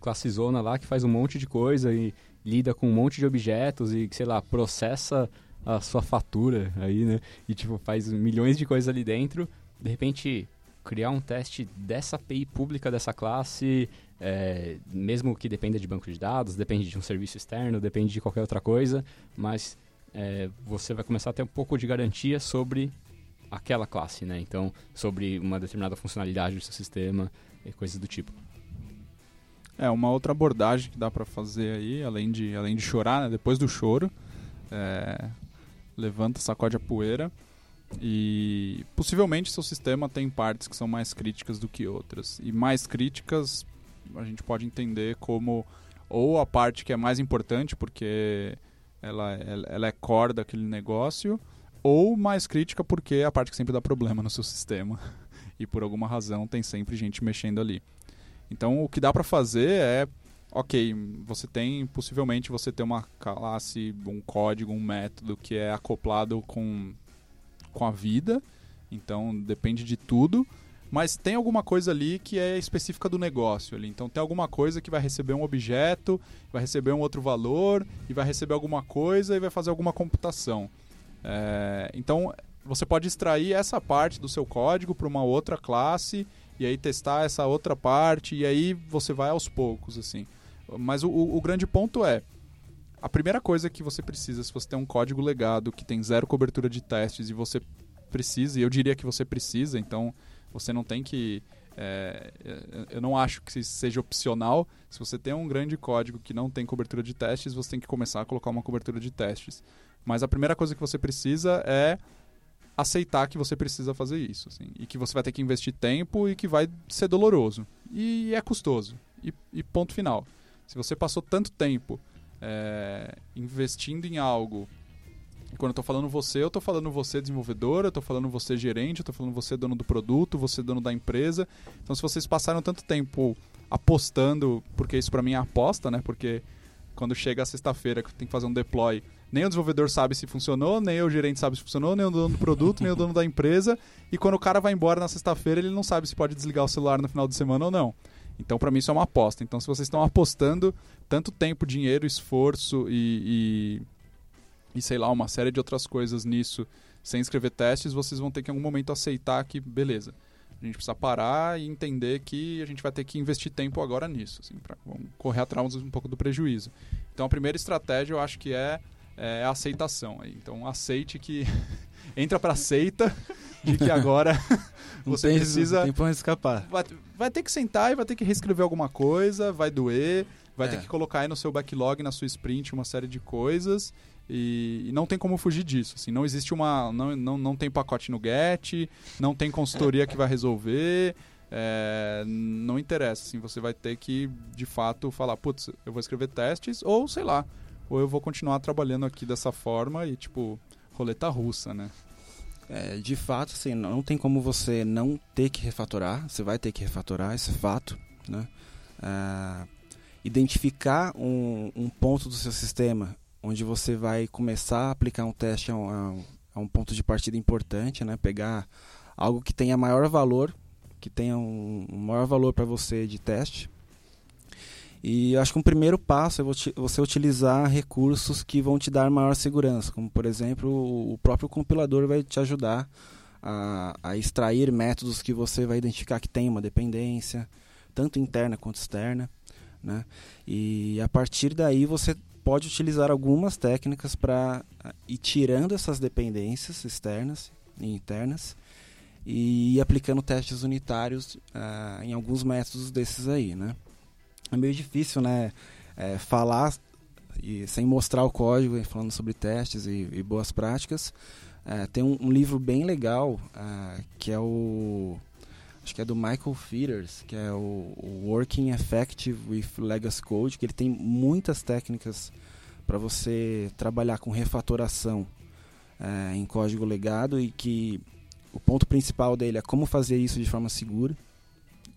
classe zona lá que faz um monte de coisa e lida com um monte de objetos e, sei lá, processa a sua fatura aí, né? E, tipo, faz milhões de coisas ali dentro. De repente, criar um teste dessa API pública dessa classe, é, mesmo que dependa de banco de dados, depende de um serviço externo, depende de qualquer outra coisa, mas é, você vai começar a ter um pouco de garantia sobre aquela classe, né? Então, sobre uma determinada funcionalidade do seu sistema e coisas do tipo. É, uma outra abordagem que dá pra fazer aí, além de, além de chorar, né, depois do choro, é, levanta, sacode a poeira e possivelmente seu sistema tem partes que são mais críticas do que outras. E mais críticas a gente pode entender como ou a parte que é mais importante porque ela, ela, ela é core daquele negócio, ou mais crítica porque é a parte que sempre dá problema no seu sistema. E por alguma razão tem sempre gente mexendo ali. Então o que dá para fazer é, ok, você tem possivelmente você tem uma classe, um código, um método que é acoplado com com a vida, então depende de tudo, mas tem alguma coisa ali que é específica do negócio ali. Então tem alguma coisa que vai receber um objeto, vai receber um outro valor, e vai receber alguma coisa e vai fazer alguma computação. É, então você pode extrair essa parte do seu código para uma outra classe e aí testar essa outra parte e aí você vai aos poucos assim. Mas o, o grande ponto é a primeira coisa que você precisa, se você tem um código legado que tem zero cobertura de testes e você precisa, e eu diria que você precisa, então você não tem que. É, eu não acho que seja opcional. Se você tem um grande código que não tem cobertura de testes, você tem que começar a colocar uma cobertura de testes. Mas a primeira coisa que você precisa é aceitar que você precisa fazer isso. Assim, e que você vai ter que investir tempo e que vai ser doloroso. E é custoso. E, e ponto final. Se você passou tanto tempo é, investindo em algo. Quando eu estou falando você, eu estou falando você desenvolvedor, eu estou falando você gerente, eu estou falando você dono do produto, você dono da empresa. Então, se vocês passaram tanto tempo apostando, porque isso para mim é aposta, né? Porque quando chega a sexta-feira que tem que fazer um deploy, nem o desenvolvedor sabe se funcionou, nem o gerente sabe se funcionou, nem o dono do produto, nem o dono da empresa. E quando o cara vai embora na sexta-feira, ele não sabe se pode desligar o celular no final de semana ou não. Então, para mim, isso é uma aposta. Então, se vocês estão apostando tanto tempo, dinheiro, esforço e, e, e, sei lá, uma série de outras coisas nisso, sem escrever testes, vocês vão ter que em algum momento aceitar que, beleza, a gente precisa parar e entender que a gente vai ter que investir tempo agora nisso, assim, para correr atrás um pouco do prejuízo. Então, a primeira estratégia eu acho que é, é a aceitação. Então, aceite que entra para seita de que agora você tem, precisa. Não tem pra escapar. Vai, vai, ter que sentar e vai ter que reescrever alguma coisa, vai doer, vai É. ter que colocar aí no seu backlog, na sua sprint, uma série de coisas. E, e não tem como fugir disso. Assim, não existe uma. Não, não, não tem pacote no Get, não tem consultoria que vai resolver. é, não interessa. Assim, você vai ter que, de fato, falar, putz, eu vou escrever testes, ou sei lá, ou eu vou continuar trabalhando aqui dessa forma e, tipo, roleta russa, né? É, de fato, assim, não tem como você não ter que refatorar. Você vai ter que refatorar, esse é fato. Né? Ah, identificar um, um ponto do seu sistema onde você vai começar a aplicar um teste a um, a um- ponto de partida importante, né? pegar algo que tenha maior valor, que tenha um, um maior valor para você de teste. E acho que um primeiro passo é vo- você utilizar recursos que vão te dar maior segurança, como por exemplo o próprio compilador vai te ajudar a, a extrair métodos que você vai identificar que tem uma dependência, tanto interna quanto externa. Né? E a partir daí você pode utilizar algumas técnicas para ir tirando essas dependências externas e internas e ir aplicando testes unitários ah, em alguns métodos desses aí. Né? É meio difícil né, é, falar e sem mostrar o código falando sobre testes e, e boas práticas. É, tem um, um livro bem legal ah, que é o acho que é do Michael Feeders, que é o, o Working Effective with Legacy Code, que ele tem muitas técnicas para você trabalhar com refatoração eh, em código legado e que o ponto principal dele é como fazer isso de forma segura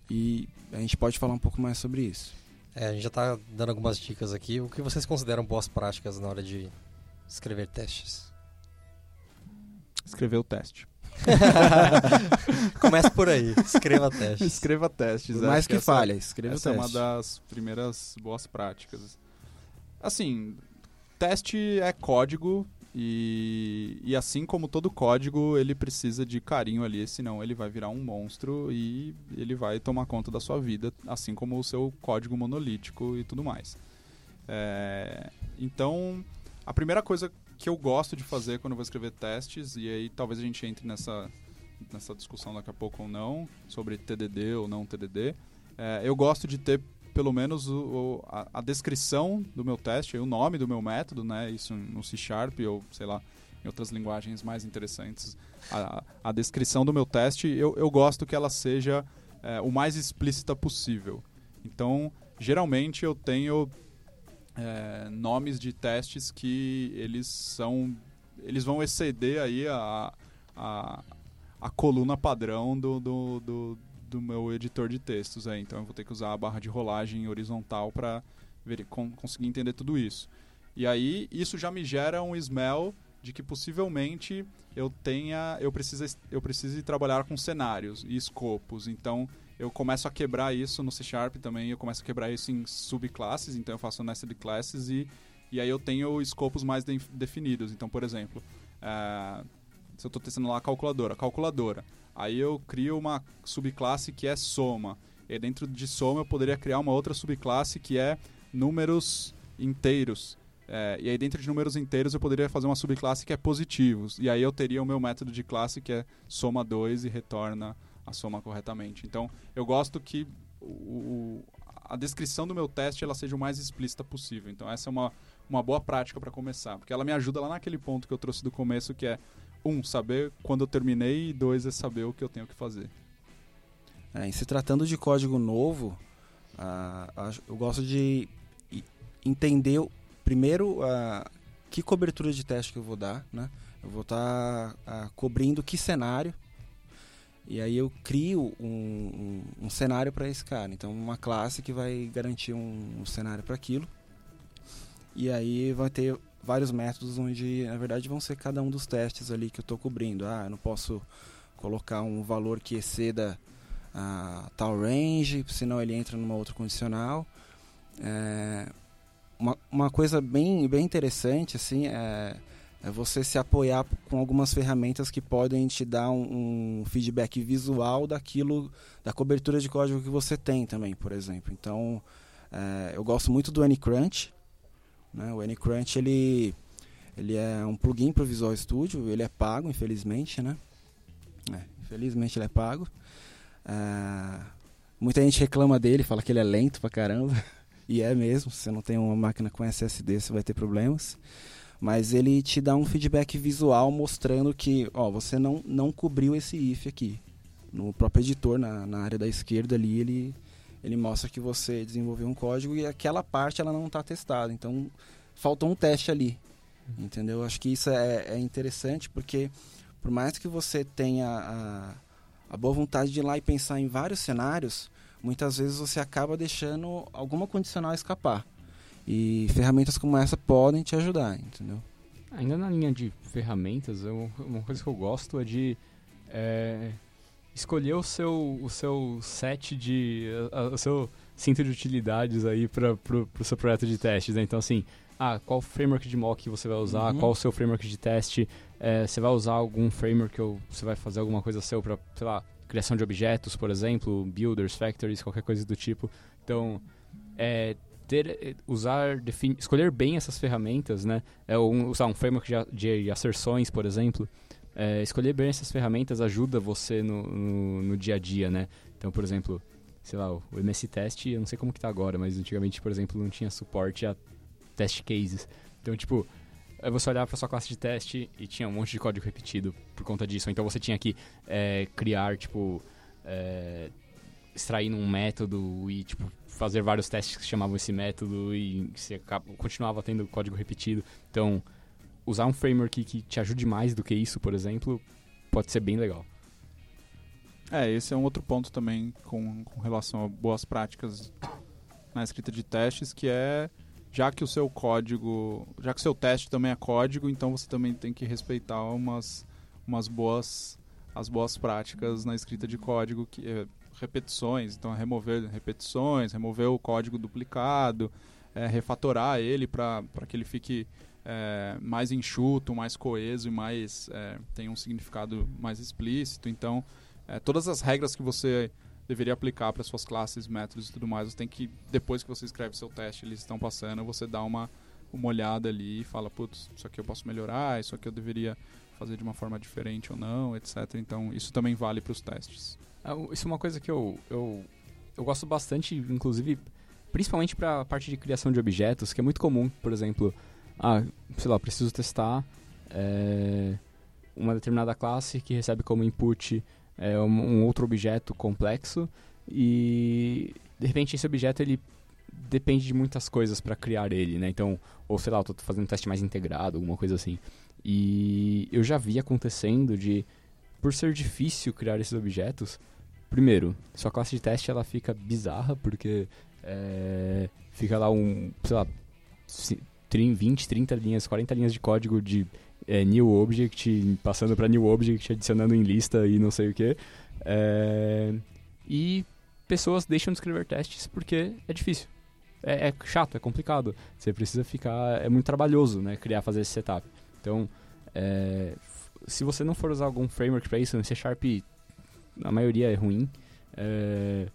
e a gente pode falar um pouco mais sobre isso. É, a gente já está dando algumas dicas aqui. O que vocês consideram boas práticas na hora de escrever testes? Escrever o teste. Começa por aí, escreva testes. Escreva testes. Mais que, essa- falha, escreva o Essa é uma teste. das primeiras boas práticas. Assim, teste é código e, e assim como todo código, ele precisa de carinho ali, senão ele vai virar um monstro e ele vai tomar conta da sua vida, assim como o seu código monolítico e tudo mais. É, então, a primeira coisa que eu gosto de fazer quando vou escrever testes, e aí talvez a gente entre nessa, nessa discussão daqui a pouco ou não, sobre TDD ou não TDD, é, eu gosto de ter pelo menos o, a, a descrição do meu teste, o nome do meu método, né? Isso no C Sharp ou, sei lá, em outras linguagens mais interessantes. A, a descrição do meu teste, eu, eu gosto que ela seja é, o mais explícita possível. Então, geralmente eu tenho é, nomes de testes que eles são eles vão exceder aí a, a, a coluna padrão do, do, do, do meu editor de textos aí. então eu vou ter que usar a barra de rolagem horizontal para conseguir entender tudo isso e aí isso já me gera um smell de que possivelmente eu tenha, eu precise, eu precise trabalhar com cenários e escopos. Então eu começo a quebrar isso no C Sharp também, eu começo a quebrar isso em subclasses, então eu faço nested classes e, e aí eu tenho escopos mais de, definidos. Então, por exemplo, uh, se eu estou testando lá a calculadora, calculadora, aí eu crio uma subclasse que é soma. E dentro de soma eu poderia criar uma outra subclasse que é números inteiros. É, e aí dentro de números inteiros eu poderia fazer uma subclasse que é positivos. E aí eu teria o meu método de classe que é soma 2 e retorna a soma corretamente. Então eu gosto que o, a descrição do meu teste ela seja o mais explícita possível. Então essa é uma, uma boa prática para começar, porque ela me ajuda lá naquele ponto que eu trouxe do começo, que é um, saber quando eu terminei e dois, é saber o que eu tenho que fazer. É, em se tratando de código novo, eu gosto de entender primeiro uh, que cobertura de teste que eu vou dar, né? Eu vou estar tá, cobrindo que cenário e aí eu crio um, um, um cenário para esse cara. Então uma classe que vai garantir um, um cenário para aquilo. E aí vai ter vários métodos onde na verdade vão ser cada um dos testes ali que eu estou cobrindo. Ah, eu não posso colocar um valor que exceda a tal range, senão ele entra numa outra condicional. É, uma, uma coisa bem, bem interessante assim é, é você se apoiar com algumas ferramentas que podem te dar um, um, feedback visual daquilo, da cobertura de código que você tem também, por exemplo. Então, é, eu gosto muito do AnyCrunch. Né? O AnyCrunch ele, ele é um plugin para o Visual Studio, ele é pago, infelizmente, né? É, infelizmente ele é pago. É, muita gente reclama dele, fala que ele é lento pra caramba. E é mesmo, se você não tem uma máquina com SSD, você vai ter problemas. Mas ele te dá um feedback visual mostrando que, ó, você não, não cobriu esse if aqui. No próprio editor, na, na área da esquerda ali, ele, ele mostra que você desenvolveu um código e aquela parte ela não está testada. Então, faltou um teste ali. Entendeu? Acho que isso é, é interessante porque, por mais que você tenha a, a boa vontade de ir lá e pensar em vários cenários, muitas vezes você acaba deixando alguma condicional escapar. E ferramentas como essa podem te ajudar, entendeu? Ainda na linha de ferramentas, eu, uma coisa que eu gosto é de é, escolher o seu, o seu set de. A, o seu cinto de utilidades aí para o seu projeto de testes. Né? Então, assim, ah, qual framework de mock você vai usar, uhum. qual o seu framework de teste, é, você vai usar algum framework ou você vai fazer alguma coisa seu para, sei lá, criação de objetos, por exemplo, builders, factories, qualquer coisa do tipo. Então, é, ter, usar, escolher bem essas ferramentas, né? É um, usar um framework de, de asserções, por exemplo. É, escolher bem essas ferramentas ajuda você no, no, no, dia a dia, né? Então, por exemplo, sei lá, o MS Test, eu não sei como que tá agora, mas antigamente, por exemplo, não tinha suporte a test cases. Então, tipo, é você olhar para sua classe de teste e tinha um monte de código repetido por conta disso. Então você tinha que é, criar, tipo, é, extrair um método e, tipo, fazer vários testes que chamavam esse método e você continuava tendo código repetido. Então, usar um framework que te ajude mais do que isso, por exemplo, pode ser bem legal. É, esse é um outro ponto também com, com relação a boas práticas na escrita de testes, que é já que o seu código, já que o seu teste também é código, então você também tem que respeitar umas, umas boas as boas práticas na escrita de código, que é repetições, então é remover repetições, remover o código duplicado, é, refatorar ele para que ele fique é, mais enxuto, mais coeso e mais é, tenha um significado mais explícito. Então, é, todas as regras que você deveria aplicar para suas classes, métodos e tudo mais. Você tem que, depois que você escreve seu teste, eles estão passando, você dá uma, uma olhada ali e fala, putz, isso aqui eu posso melhorar, isso aqui eu deveria fazer de uma forma diferente ou não, etc. Então, isso também vale para os testes. Ah, isso é uma coisa que eu, eu, eu gosto bastante, inclusive, principalmente para a parte de criação de objetos, que é muito comum, por exemplo, ah, sei lá, preciso testar é, uma determinada classe que recebe como input é um, um outro objeto complexo e de repente esse objeto ele depende de muitas coisas para criar ele, né? Então, ou sei lá, eu fazendo um teste mais integrado, alguma coisa assim. E eu já vi acontecendo de por ser difícil criar esses objetos, primeiro, sua classe de teste ela fica bizarra porque é, fica lá um, sei lá, 20, 30 linhas, 40 linhas de código de é, new object, passando para new object, adicionando em lista e não sei o que. É, e pessoas deixam de escrever testes porque é difícil. É, é, chato, é complicado. Você precisa ficar. É muito trabalhoso, né? Criar, fazer esse setup. Então, é, se você não for usar algum framework para isso, C Sharp, a maioria é ruim. É,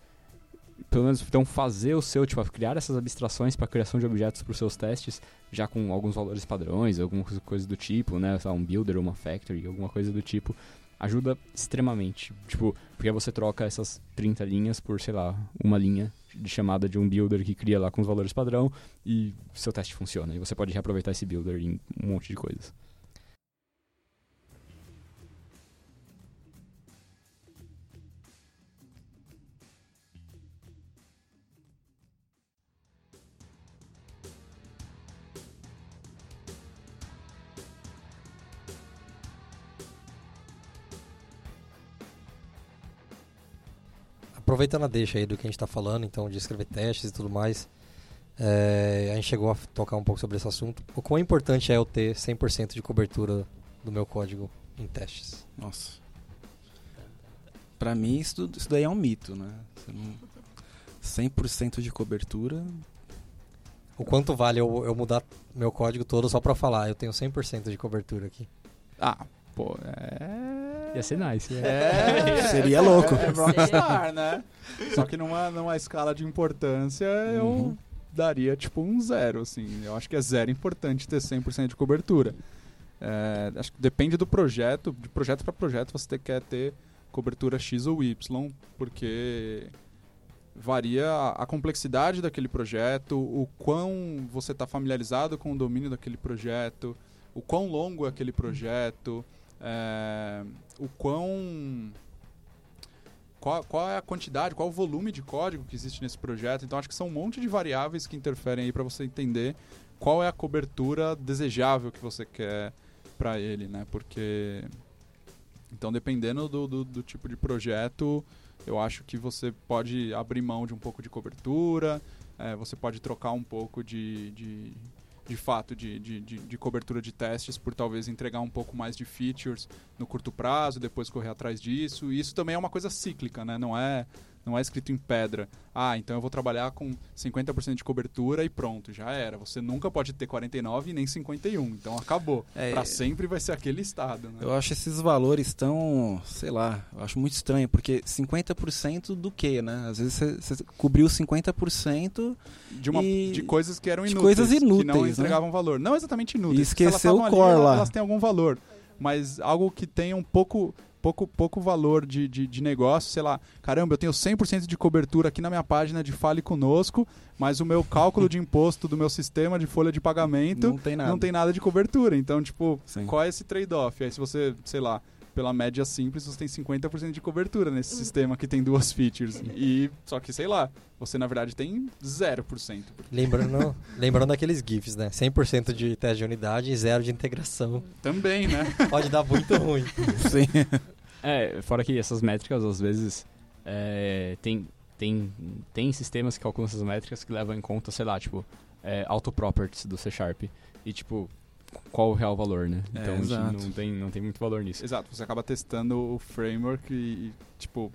pelo menos então fazer o seu, tipo, criar essas abstrações para criação de objetos para os seus testes, já com alguns valores padrões, alguma coisa do tipo, né, um builder ou uma factory, alguma coisa do tipo, ajuda extremamente. Tipo, porque você troca essas 30 linhas por, sei lá, uma linha de chamada de um builder que cria lá com os valores padrão e seu teste funciona. E você pode reaproveitar esse builder em um monte de coisas. Aproveitando a deixa aí do que a gente está falando, então, de escrever testes e tudo mais, é, a gente chegou a tocar um pouco sobre esse assunto. O quão importante é eu ter 100% de cobertura do meu código em testes? Nossa. Pra mim, isso, isso daí é um mito, né? Não... 100% de cobertura. O quanto vale eu, eu mudar meu código todo só pra falar, eu tenho 100% de cobertura aqui? Ah, pô, é Ia ser nice. Né? É, Seria louco. É, é Rockstar, né? Só que numa, numa escala de importância, uhum. eu daria tipo um zero, assim. Eu acho que é zero importante ter 100% de cobertura. É, acho que depende do projeto. De projeto para projeto, você quer ter cobertura X ou Y, porque varia a, a complexidade daquele projeto, o quão você está familiarizado com o domínio daquele projeto, o quão longo é aquele projeto é, o quão. Qual, qual, é a quantidade, qual o volume de código que existe nesse projeto. Então, acho que são um monte de variáveis que interferem aí para você entender qual é a cobertura desejável que você quer para ele, né? Porque. Então, dependendo do, do, do, tipo de projeto, eu acho que você pode abrir mão de um pouco de cobertura, é, você pode trocar um pouco de, de de fato de, de, de, de, cobertura de testes por talvez entregar um pouco mais de features no curto prazo, depois correr atrás disso. E isso também é uma coisa cíclica, né? Não é não é escrito em pedra. Ah, então eu vou trabalhar com 50% de cobertura e pronto, já era. Você nunca pode ter 49 nem 51. Então acabou. É, para sempre vai ser aquele estado. Né? Eu acho esses valores tão, sei lá, eu acho muito estranho, porque 50% do que, né? Às vezes você, você cobriu 50% de, uma, e... de coisas que eram inúteis, coisas inúteis, que não né? entregavam né? valor. Não exatamente inúteis. E esqueceu o core ali, lá. Elas têm algum valor, mas algo que tenha um pouco pouco, pouco valor de, de, de, negócio, sei lá, caramba, eu tenho 100% de cobertura aqui na minha página de Fale Conosco, mas o meu cálculo de imposto do meu sistema de folha de pagamento não tem nada, não tem nada de cobertura. Então, tipo, Sim. qual é esse trade-off? Aí se você, sei lá, pela média simples, você tem 50% de cobertura nesse sistema que tem duas features. E só que, sei lá, você na verdade tem 0%. Lembrando, lembrando aqueles GIFs, né? 100% de teste de unidade e zero de integração. Também, né? Pode dar muito ruim. Sim. É, fora que essas métricas, às vezes, é, tem, tem, tem sistemas que calculam essas métricas que levam em conta, sei lá, tipo, é, auto-properties do C Sharp. E, tipo, qual o real valor, né? É, então não, tem, não tem muito valor nisso. Exato, você acaba testando o framework e, e tipo,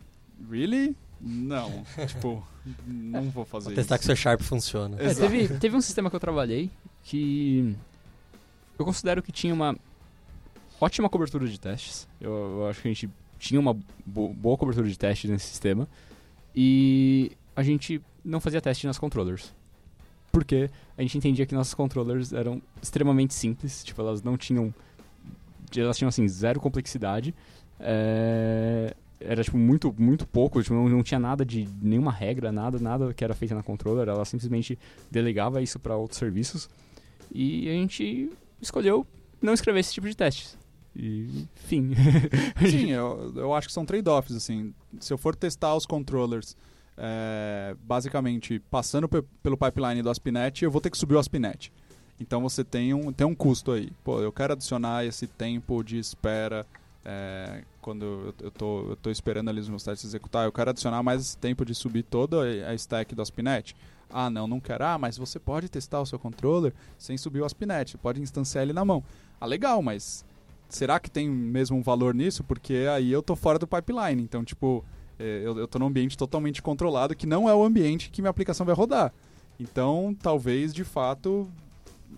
really? Não, tipo, não vou fazer vou testar isso. que o C Sharp funciona. É, teve, teve um sistema que eu trabalhei que eu considero que tinha uma ótima cobertura de testes. Eu, eu acho que a gente tinha uma bo boa cobertura de testes nesse sistema. E a gente não fazia teste nas controllers. Porque a gente entendia que nossas controllers eram extremamente simples, tipo, elas não tinham. Elas tinham assim, zero complexidade. É, era tipo muito, muito pouco, tipo, não, não tinha nada de nenhuma regra, nada, nada que era feito na controller, ela simplesmente delegava isso para outros serviços. E a gente escolheu não escrever esse tipo de testes. E, enfim. Sim, eu, eu acho que são trade-offs, assim. Se eu for testar os controllers, é, basicamente, passando pelo pipeline do Aspinet, eu vou ter que subir o Aspinet. Então você tem um, tem um custo aí. Pô, eu quero adicionar esse tempo de espera é, quando eu, tô, eu tô esperando ali os meus testes executar, eu quero adicionar mais esse tempo de subir toda a stack do Aspinet. Ah, não, não quero. Ah, mas você pode testar o seu controller sem subir o ASP.NET, você pode instanciar ele na mão. Ah, legal, mas será que tem mesmo um valor nisso? Porque aí eu tô fora do pipeline. Então, tipo, eu, eu tô num ambiente totalmente controlado que não é o ambiente que minha aplicação vai rodar. Então, talvez, de fato,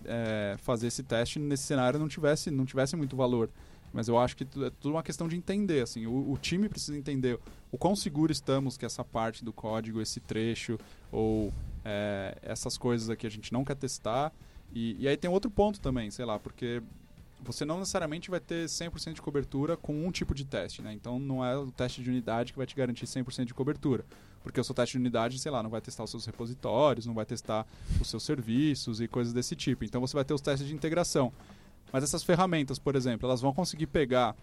é, fazer esse teste nesse cenário não tivesse, não tivesse muito valor. Mas eu acho que é tudo uma questão de entender. Assim, o, o time precisa entender o quão seguro estamos que essa parte do código, esse trecho, ou é, essas coisas aqui a gente não quer testar. E, e aí tem outro ponto também, sei lá, porque você não necessariamente vai ter 100% de cobertura com um tipo de teste, né? Então não é o teste de unidade que vai te garantir 100% de cobertura. Porque o seu teste de unidade, sei lá, não vai testar os seus repositórios, não vai testar os seus serviços e coisas desse tipo. Então você vai ter os testes de integração. Mas essas ferramentas, por exemplo, elas vão conseguir pegar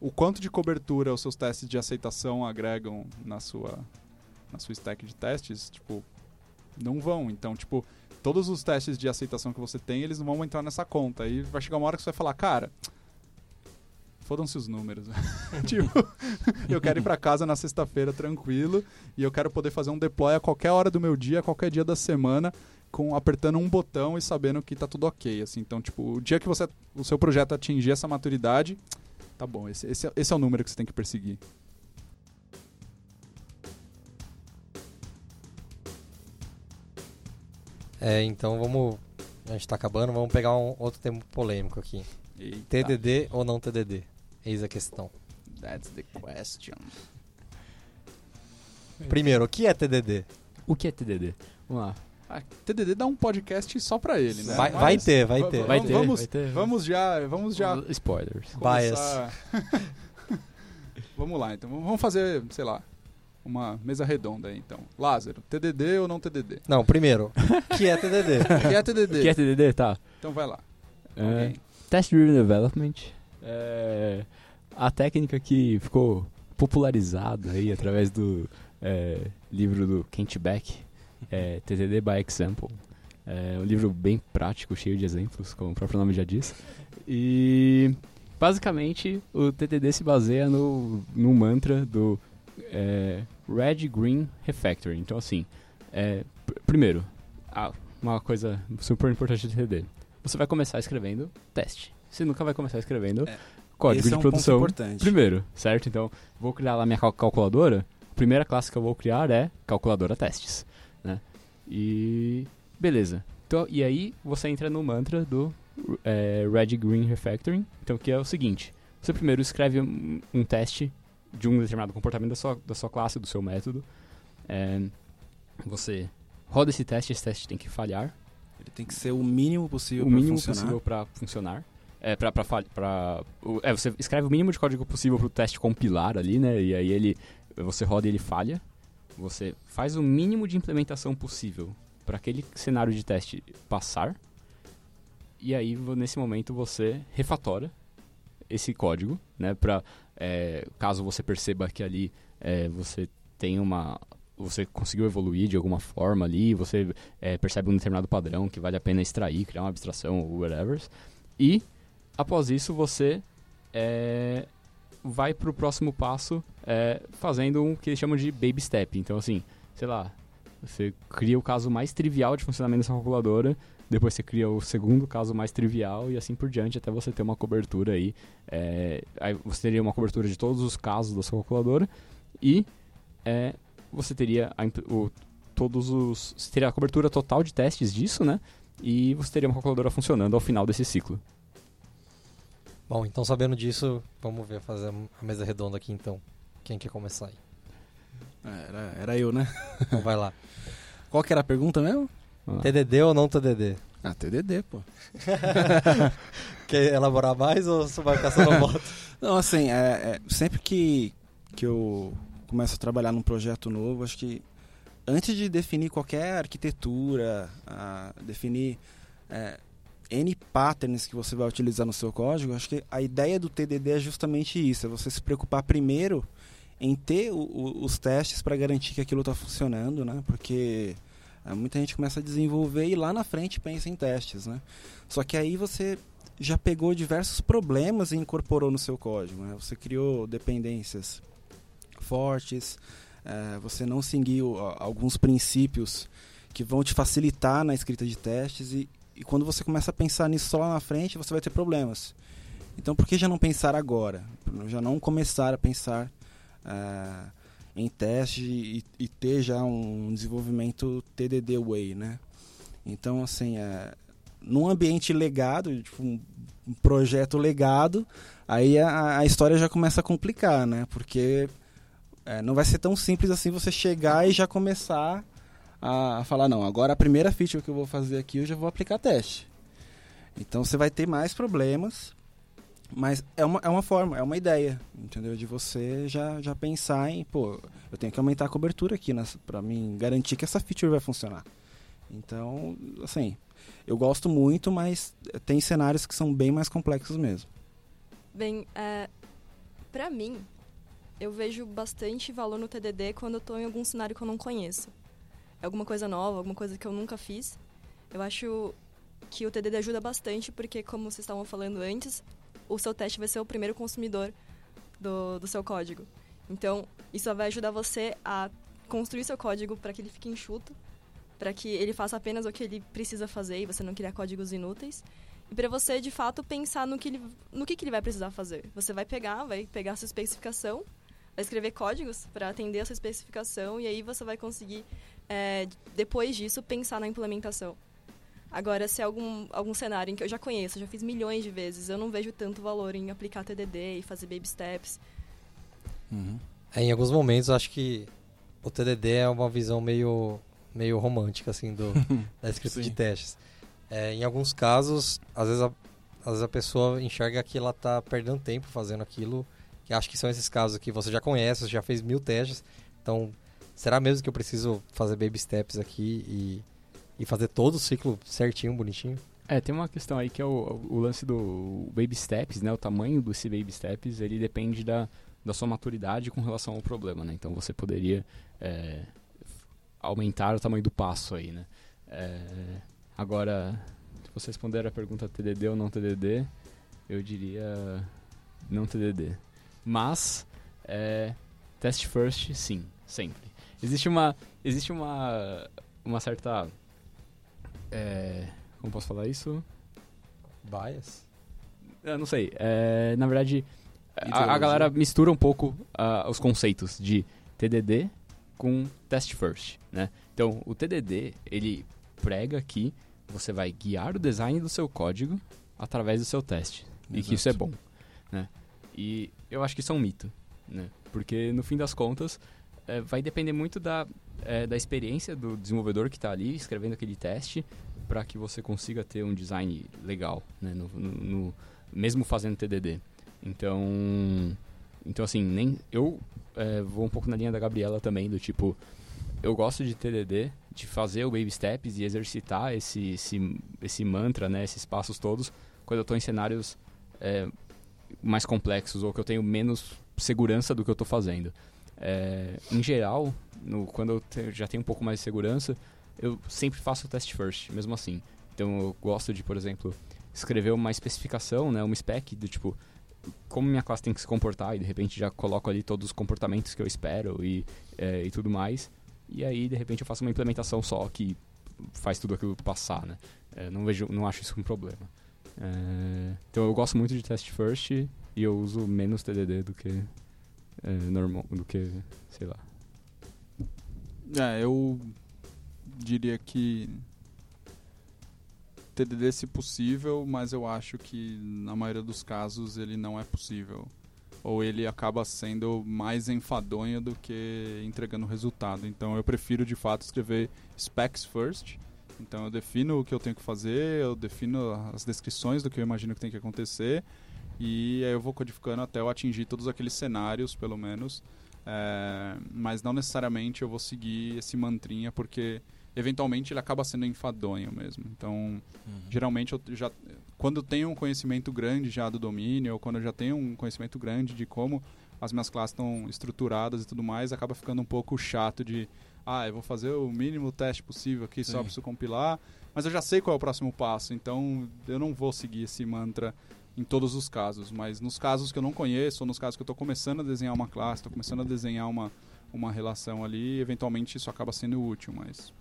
o quanto de cobertura os seus testes de aceitação agregam na sua na sua stack de testes, tipo, não vão. Então, tipo, todos os testes de aceitação que você tem, eles não vão entrar nessa conta. Aí vai chegar uma hora que você vai falar, cara, fodam-se os números. tipo, eu quero ir pra casa na sexta-feira tranquilo e eu quero poder fazer um deploy a qualquer hora do meu dia, a qualquer dia da semana, com apertando um botão e sabendo que tá tudo ok. Assim. Então, tipo, o dia que você, o seu projeto atingir essa maturidade, tá bom, esse, esse, é, esse é o número que você tem que perseguir. É, então vamos. A gente tá acabando, vamos pegar um outro tema polêmico aqui. Eita, TDD ou não TDD? Eis a questão. That's the question. Primeiro, o que é TDD? O que é TDD? Vamos lá. Ah, TDD dá um podcast só pra ele, né? Vai, Mas- vai ter, vai va- ter. va- Vai vamos, ter, vamos, vai ter. vamos já, vamos já Spoilers. Bias. começar- vamos lá, então vamos fazer, sei lá, uma mesa redonda aí, então. Lázaro, TDD ou não TDD? Não, primeiro, o que é TDD? O que é TDD? O que é TDD? Tá. Então vai lá. É. Test Driven Development é a técnica que ficou popularizada aí através do é, livro do Kent Beck, é, TDD by Example. É um livro bem prático, cheio de exemplos, como o próprio nome já diz. E basicamente o TDD se baseia no, no mantra do é, Red Green Refactoring. Então assim, é, pr- primeiro, ah, uma coisa super importante do TDD. Você vai começar escrevendo teste. Você nunca vai começar escrevendo É, código de é um produção primeiro, certo? Então, vou criar lá minha cal- calculadora. A primeira classe que eu vou criar é calculadora testes, né? E beleza. Então, e aí você entra no mantra do é, Red Green Refactoring, então que é o seguinte: você primeiro escreve um, um teste de um determinado comportamento da sua, da sua classe, do seu método. É, você roda esse teste, esse teste tem que falhar, Ele tem que ser o mínimo possível o mínimo funcionar. possível para funcionar. É, pra, pra, fal- pra, o- é, você escreve o mínimo de código possível pro teste compilar ali, né? E aí ele, você roda e ele falha. Você faz o mínimo de implementação possível para aquele cenário de teste passar. E aí, nesse momento, você refatora esse código, né? Pra, é, caso você perceba que ali é, você tem uma... Você conseguiu evoluir de alguma forma ali, você é, percebe um determinado padrão que vale a pena extrair, criar uma abstração ou whatever. E, após isso, você é, vai para o próximo passo é, fazendo um que eles chamam de baby step. Então, assim, sei lá, você cria o caso mais trivial de funcionamento dessa calculadora, depois você cria o segundo caso mais trivial e assim por diante até você ter uma cobertura aí. é, aí você teria uma cobertura de todos os casos da sua calculadora e é, você teria a o, todos os. Você teria a cobertura total de testes disso, né? E você teria uma calculadora funcionando ao final desse ciclo. Bom, então sabendo disso, vamos ver fazer a mesa redonda aqui então. Quem quer começar aí? É, Era, era eu, né? Então vai lá. Qual que era a pergunta mesmo? Lá. TDD ou não TDD? Ah, TDD, pô. Quer elaborar mais ou ficar só no voto? Não, assim, é, é, sempre que, que eu começo a trabalhar num projeto novo, acho que antes de definir qualquer arquitetura, a definir é, N patterns que você vai utilizar no seu código, acho que a ideia do TDD é justamente isso, é você se preocupar primeiro em ter o- o- os testes para garantir que aquilo está funcionando, né? Porque muita gente começa a desenvolver e lá na frente pensa em testes, né? Só que aí você já pegou diversos problemas e incorporou no seu código. Né? Você criou dependências fortes, eh, você não seguiu alguns princípios que vão te facilitar na escrita de testes e, e quando você começa a pensar nisso só lá na frente, você vai ter problemas. Então, por que já não pensar agora? Já não começar a pensar uh, em teste e, e, ter já um desenvolvimento TDD Way, né? Então, assim, uh, num ambiente legado, tipo um, um projeto legado, aí a, a, história já começa a complicar, né? Porque uh, não vai ser tão simples assim você chegar e já começar a falar, não, agora a primeira feature que eu vou fazer aqui eu já vou aplicar teste. Então você vai ter mais problemas, mas é uma, é uma forma, é uma ideia, entendeu? De você já, já pensar em, pô, eu tenho que aumentar a cobertura aqui para mim garantir que essa feature vai funcionar. Então, assim, eu gosto muito, mas tem cenários que são bem mais complexos mesmo. Bem, é, para mim, eu vejo bastante valor no TDD quando eu estou em algum cenário que eu não conheço alguma coisa nova, alguma coisa que eu nunca fiz. Eu acho que o TDD ajuda bastante porque, como vocês estavam falando antes, o seu teste vai ser o primeiro consumidor do, do seu código. Então, isso vai ajudar você a construir seu código para que ele fique enxuto, para que ele faça apenas o que ele precisa fazer e você não criar códigos inúteis. E para você, de fato, pensar no que, ele, no que, que ele vai precisar fazer. Você vai pegar, vai pegar a sua especificação, vai escrever códigos para atender a sua especificação e aí você vai conseguir é, depois disso, pensar na implementação. Agora, se é algum, algum cenário em que eu já conheço, já fiz milhões de vezes, eu não vejo tanto valor em aplicar TDD e fazer baby steps. Uhum. É, em alguns momentos, acho que o TDD é uma visão meio, meio romântica, assim, do, da escrita de testes. É, em alguns casos, às vezes, a, às vezes a pessoa enxerga que ela está perdendo tempo fazendo aquilo, que acho que são esses casos que você já conhece, você já fez mil testes, então será mesmo que eu preciso fazer baby steps aqui e, e fazer todo o ciclo certinho, bonitinho? É, tem uma questão aí que é o, o lance do baby steps, né? O tamanho desse baby steps, ele depende da, da sua maturidade com relação ao problema, né? Então você poderia é, aumentar o tamanho do passo aí, né? É, agora, se você responder a pergunta TDD ou não TDD, eu diria não TDD. Mas, é, test first, sim, sempre. Existe uma. Existe uma. Uma certa. É, como posso falar isso? Bias? Eu não sei. É, na verdade, a, a, galera mistura um pouco uh, os conceitos de TDD com test first, né? Então, o TDD, ele prega que você vai guiar o design do seu código através do seu teste. Exato. E que isso é bom, né? E eu acho que isso é um mito, né? Porque, no fim das contas, é, vai depender muito da, é, da experiência do desenvolvedor que está ali escrevendo aquele teste para que você consiga ter um design legal, né, no, no, no, mesmo fazendo TDD. Então, então assim, nem eu é, vou um pouco na linha da Gabriela também, do tipo, eu gosto de TDD, de fazer o baby steps e exercitar esse, esse, esse mantra, né, esses passos todos, quando eu estou em cenários é, mais complexos ou que eu tenho menos segurança do que eu estou fazendo. É, em geral, no, quando eu te, já tenho um pouco mais de segurança, eu sempre faço o test first, mesmo assim. Então eu gosto de, por exemplo, escrever uma especificação, né, uma spec do tipo como minha classe tem que se comportar e de repente já coloco ali todos os comportamentos que eu espero e, é, e tudo mais. E aí de repente eu faço uma implementação só que faz tudo aquilo passar, né? É, não vejo, não acho isso um problema. É, então eu gosto muito de test first e eu uso menos TDD do que é, normal do que, sei lá. É, eu diria que TDD se possível, mas eu acho que na maioria dos casos ele não é possível. Ou ele acaba sendo mais enfadonho do que entregando resultado. Então eu prefiro de fato escrever specs first. Então eu defino o que eu tenho que fazer, eu defino as descrições do que eu imagino que tem que acontecer e aí eu vou codificando até eu atingir todos aqueles cenários, pelo menos. É, mas não necessariamente eu vou seguir esse mantrinha, porque eventualmente ele acaba sendo enfadonho mesmo. Então, uhum. geralmente eu já quando eu tenho um conhecimento grande já do domínio, ou quando eu já tenho um conhecimento grande de como as minhas classes estão estruturadas e tudo mais, acaba ficando um pouco chato de ah, eu vou fazer o mínimo teste possível aqui, Sim. só preciso compilar, mas eu já sei qual é o próximo passo, então eu não vou seguir esse mantra em todos os casos, mas nos casos que eu não conheço, ou nos casos que eu estou começando a desenhar uma classe, estou começando a desenhar uma, uma relação ali, eventualmente isso acaba sendo útil, mas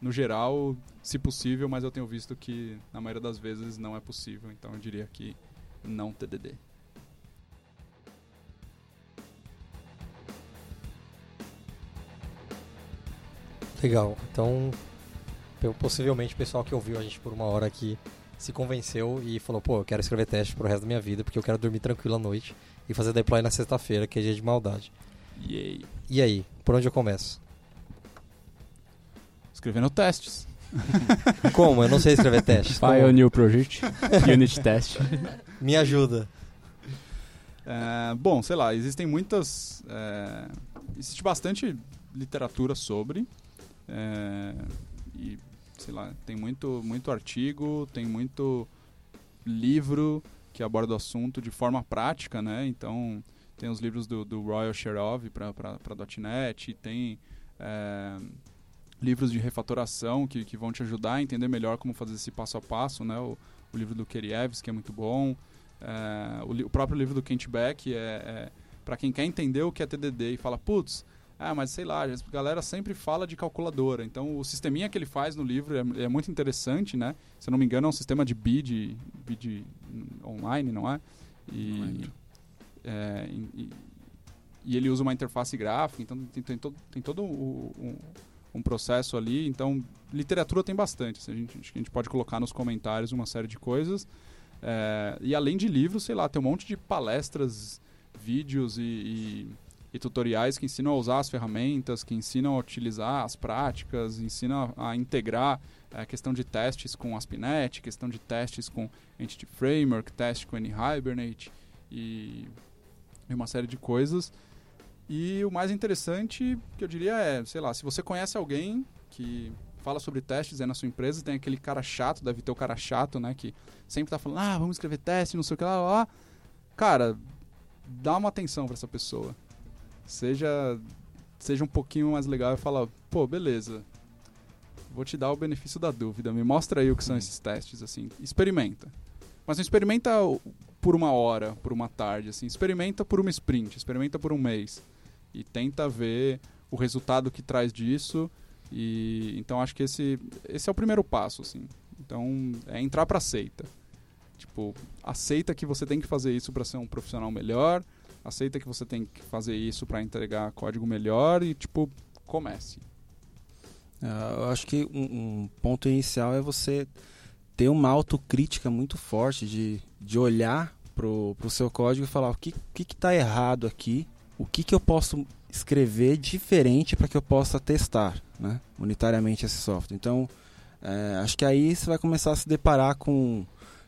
no geral, se possível, mas eu tenho visto que na maioria das vezes não é possível, então eu diria que não TDD. Legal. Então, possivelmente o pessoal que ouviu a gente por uma hora aqui se convenceu e falou, pô, eu quero escrever teste pro resto da minha vida, porque eu quero dormir tranquilo à noite e fazer deploy na sexta-feira, que é dia de maldade. Yay. E aí, por onde eu começo? Escrevendo testes. Como? Eu não sei escrever testes. Pioneer Project, Unit Test. Me ajuda. É, bom, sei lá, existem muitas. é, existe bastante literatura sobre. é, e, sei lá, tem muito, muito artigo, tem muito livro que aborda o assunto de forma prática, né? Então, tem os livros do, do Royal Sherov para .NET, tem é, livros de refatoração que, que vão te ajudar a entender melhor como fazer esse passo a passo, né? O, o livro do Kerievs, que é muito bom. É, o, o próprio livro do Kent Beck é, é para quem quer entender o que é TDD e fala, putz, ah, mas sei lá, a galera sempre fala de calculadora. Então, o sisteminha que ele faz no livro é, é muito interessante, né? Se eu não me engano, é um sistema de bid, bid online, não é? E, Não é, e, e- ele usa uma interface gráfica, então tem, tem todo, tem todo o- um, um processo ali. Então, literatura tem bastante. assim, a, gente, a gente pode colocar nos comentários uma série de coisas. É, e além de livros, sei lá, tem um monte de palestras, vídeos e, e- e tutoriais que ensinam a usar as ferramentas, que ensinam a utilizar as práticas, ensinam a, integrar a questão de testes com ASP.NET, questão de testes com Entity Framework, teste com NHibernate e, e uma série de coisas. E o mais interessante que eu diria é, sei lá, se você conhece alguém que fala sobre testes aí na sua empresa, tem aquele cara chato, deve ter o cara chato, né, que sempre tá falando, ah, vamos escrever teste, não sei o que lá, lá, lá. Cara, dá uma atenção para essa pessoa. Seja seja um pouquinho mais legal e fala, pô, beleza. Vou te dar o benefício da dúvida, me mostra aí o que são esses testes assim, experimenta. Mas não experimenta por uma hora, por uma tarde, assim, experimenta por uma sprint, experimenta por um mês e tenta ver o resultado que traz disso e então acho que esse esse é o primeiro passo, assim. Então, é entrar pra seita. Tipo, aceita que você tem que fazer isso para ser um profissional melhor, aceita que você tem que fazer isso para entregar código melhor e tipo, comece. Ah, Eu acho que um, um ponto inicial é você ter uma autocrítica muito forte de, de olhar pro, pro seu código e falar o que que que tá errado aqui, o que que eu posso escrever diferente para que eu possa testar, né, unitariamente esse software. Então, é, acho que aí você vai começar a se deparar com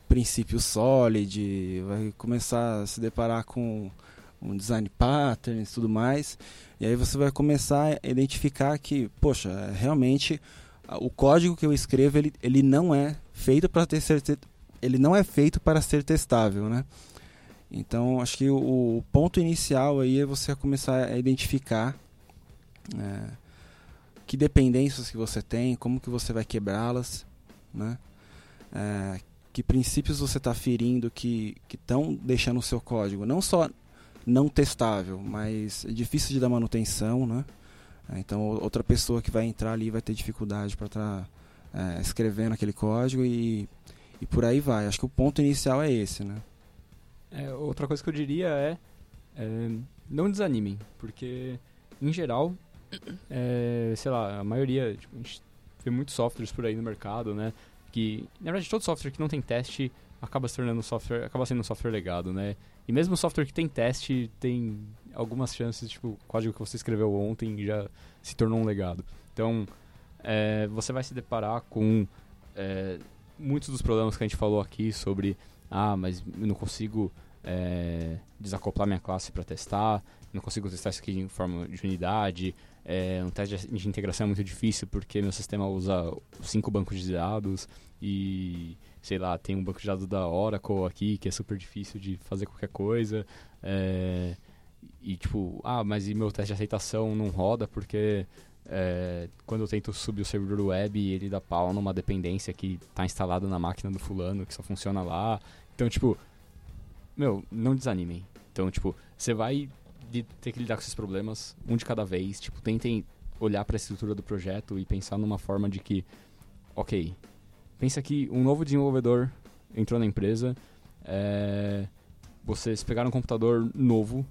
princípio solid, vai começar a se deparar com um design patterns tudo mais. E aí você vai começar a identificar que, poxa, realmente o código que eu escrevo ele, ele não é feito para ter certe... ele não é feito para ser testável, né? Então acho que o, o ponto inicial aí é você começar a identificar é, que dependências que você tem, como que você vai quebrá-las, né? É, que princípios você está ferindo que estão deixando o seu código não só não testável, mas é difícil de dar manutenção, né? É, Então outra pessoa que vai entrar ali vai ter dificuldade para estar escrevendo aquele código e, e por aí vai. Acho que o ponto inicial é esse, né? É, outra coisa que eu diria é, é, não desanimem, porque em geral, é, sei lá, a maioria, tipo, a gente vê muitos softwares por aí no mercado, né? Que, na verdade, todo software que não tem teste acaba se tornando software, acaba sendo um software legado, né? E mesmo software que tem teste tem algumas chances, tipo, o código que você escreveu ontem já se tornou um legado. Então, é, você vai se deparar com é, muitos dos problemas que a gente falou aqui sobre, ah, mas eu não consigo é, desacoplar minha classe para testar, não consigo testar isso aqui em forma de unidade, é, um teste de integração é muito difícil porque meu sistema usa cinco bancos de dados e, sei lá, tem um banco de dados da Oracle aqui que é super difícil de fazer qualquer coisa. é, e tipo, ah, mas e meu teste de aceitação não roda porque é, quando eu tento subir o servidor web ele dá pau numa dependência que está instalada na máquina do fulano que só funciona lá. Então, tipo, meu, não desanimem. Então, tipo, você vai ter que lidar com esses problemas um de cada vez. Tipo, tentem olhar para a estrutura do projeto e pensar numa forma de que, ok, pensa que um novo desenvolvedor entrou na empresa, é, vocês pegaram um computador novo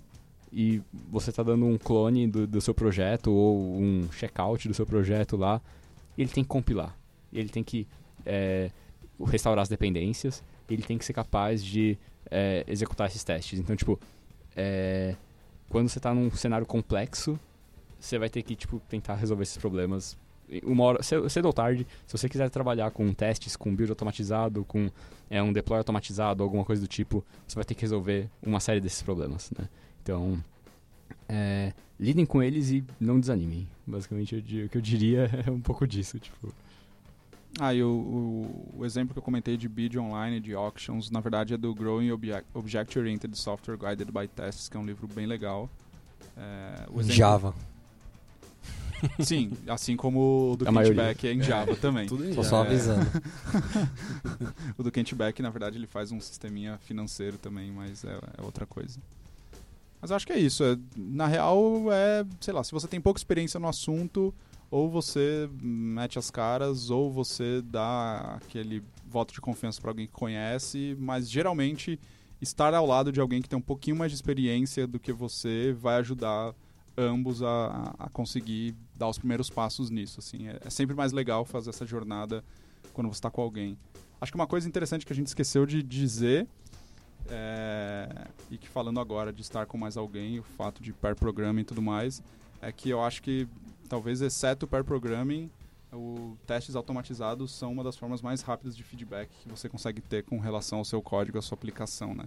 e você está dando um clone do, do seu projeto ou um checkout do seu projeto lá, ele tem que compilar, ele tem que é, restaurar as dependências, ele tem que ser capaz de é, executar esses testes. Então, tipo, é, quando você está num cenário complexo, você vai ter que tipo, tentar resolver esses problemas uma hora, cedo ou tarde, se você quiser trabalhar com testes, com build automatizado, com é, um deploy automatizado, alguma coisa do tipo, você vai ter que resolver uma série desses problemas, né? Então, é, lidem com eles e não desanimem. Basicamente, o que eu diria é um pouco disso, tipo... Ah, e o, o, o, exemplo que eu comentei de bid online, de auctions, na verdade é do Growing Object, Object Oriented Software Guided by Tests, que é um livro bem legal. É, exemplo... Java. Sim, assim como o do Kent Beck é em Java também. Tudo em Java. só avisando. o do Kent Beck, na verdade, ele faz um sisteminha financeiro também, mas é, é outra coisa. Mas eu acho que é isso. É, na real, é, sei lá, se você tem pouca experiência no assunto, ou você mete as caras, ou você dá aquele voto de confiança para alguém que conhece, mas geralmente estar ao lado de alguém que tem um pouquinho mais de experiência do que você vai ajudar ambos a, a conseguir dar os primeiros passos nisso. Assim. É, é sempre mais legal fazer essa jornada quando você está com alguém. Acho que uma coisa interessante que a gente esqueceu de dizer, é, e que falando agora de estar com mais alguém, o fato de pair programming e tudo mais, é que eu acho que, talvez exceto pair programming, o testes automatizados são uma das formas mais rápidas de feedback que você consegue ter com relação ao seu código, à sua aplicação, né?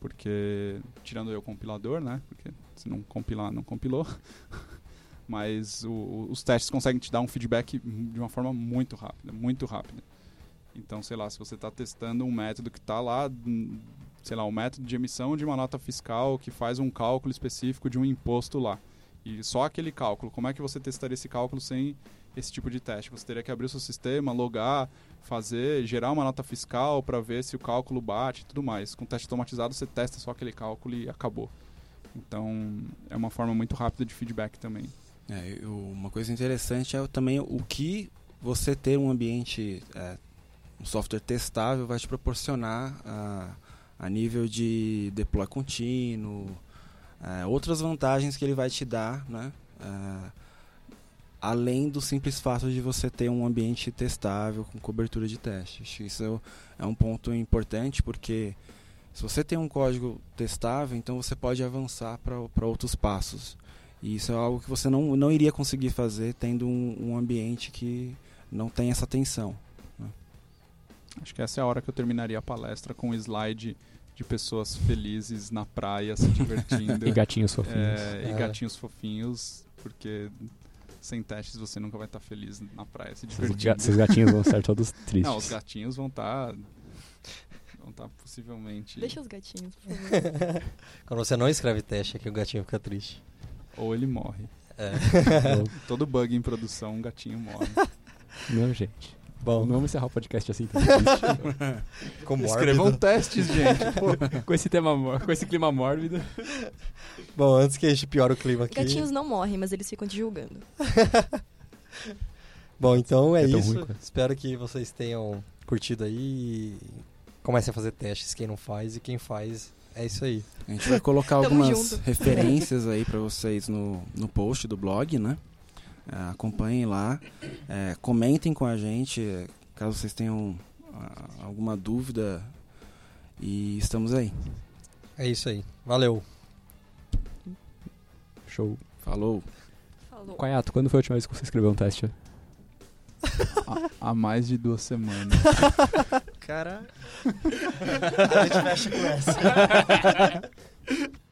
Porque, tirando eu o compilador, né? Porque não compilar, não compilou. Mas o, os testes conseguem te dar um feedback de uma forma muito rápida, muito rápida. Então, sei lá, se você está testando um método que está lá, sei lá, um método de emissão de uma nota fiscal que faz um cálculo específico de um imposto lá. E só aquele cálculo, como é que você testaria esse cálculo sem esse tipo de teste? Você teria que abrir o seu sistema, logar, fazer, gerar uma nota fiscal para ver se o cálculo bate e tudo mais. Com teste automatizado, você testa só aquele cálculo e acabou. Então, é uma forma muito rápida de feedback também. É, uma coisa interessante é também o que você ter um ambiente, é, um software testável vai te proporcionar a, a nível de deploy contínuo, é, outras vantagens que ele vai te dar, né? É, além do simples fato de você ter um ambiente testável com cobertura de teste. Isso é um ponto importante porque se você tem um código testável, então você pode avançar para outros passos. E isso é algo que você não, não iria conseguir fazer tendo um, um ambiente que não tem essa tensão. Né? Acho que essa é a hora que eu terminaria a palestra com um slide de pessoas felizes na praia, se divertindo. e gatinhos fofinhos. É, é. E gatinhos fofinhos, porque sem testes você nunca vai estar feliz na praia, se divertindo. Esses gatinhos vão estar todos tristes. Não, os gatinhos vão estar então tá possivelmente. Deixa os gatinhos, por favor. Quando você não escreve teste aqui, o gatinho fica triste. Ou ele morre. É. Todo bug em produção, um gatinho morre. Não, gente. Bom, não vamos encerrar o podcast assim tão Com Escrevam testes, gente. Pô, com esse tema, com esse clima mórbido. Bom, antes que a gente piore o clima aqui. Gatinhos não morrem, mas eles ficam te julgando. Bom, então é, é isso. Ruim, Espero que vocês tenham curtido aí comece a fazer testes, quem não faz e quem faz, é isso aí. A gente vai colocar algumas referências aí para vocês no, no post do blog, né? É, acompanhem lá, é, comentem com a gente caso vocês tenham uh, alguma dúvida e estamos aí. É isso aí. Valeu. Show. Falou. Falou. Quaiato, quando foi a última vez que você escreveu um teste? Há, mais de duas semanas. Cara. a gente fecha com essa.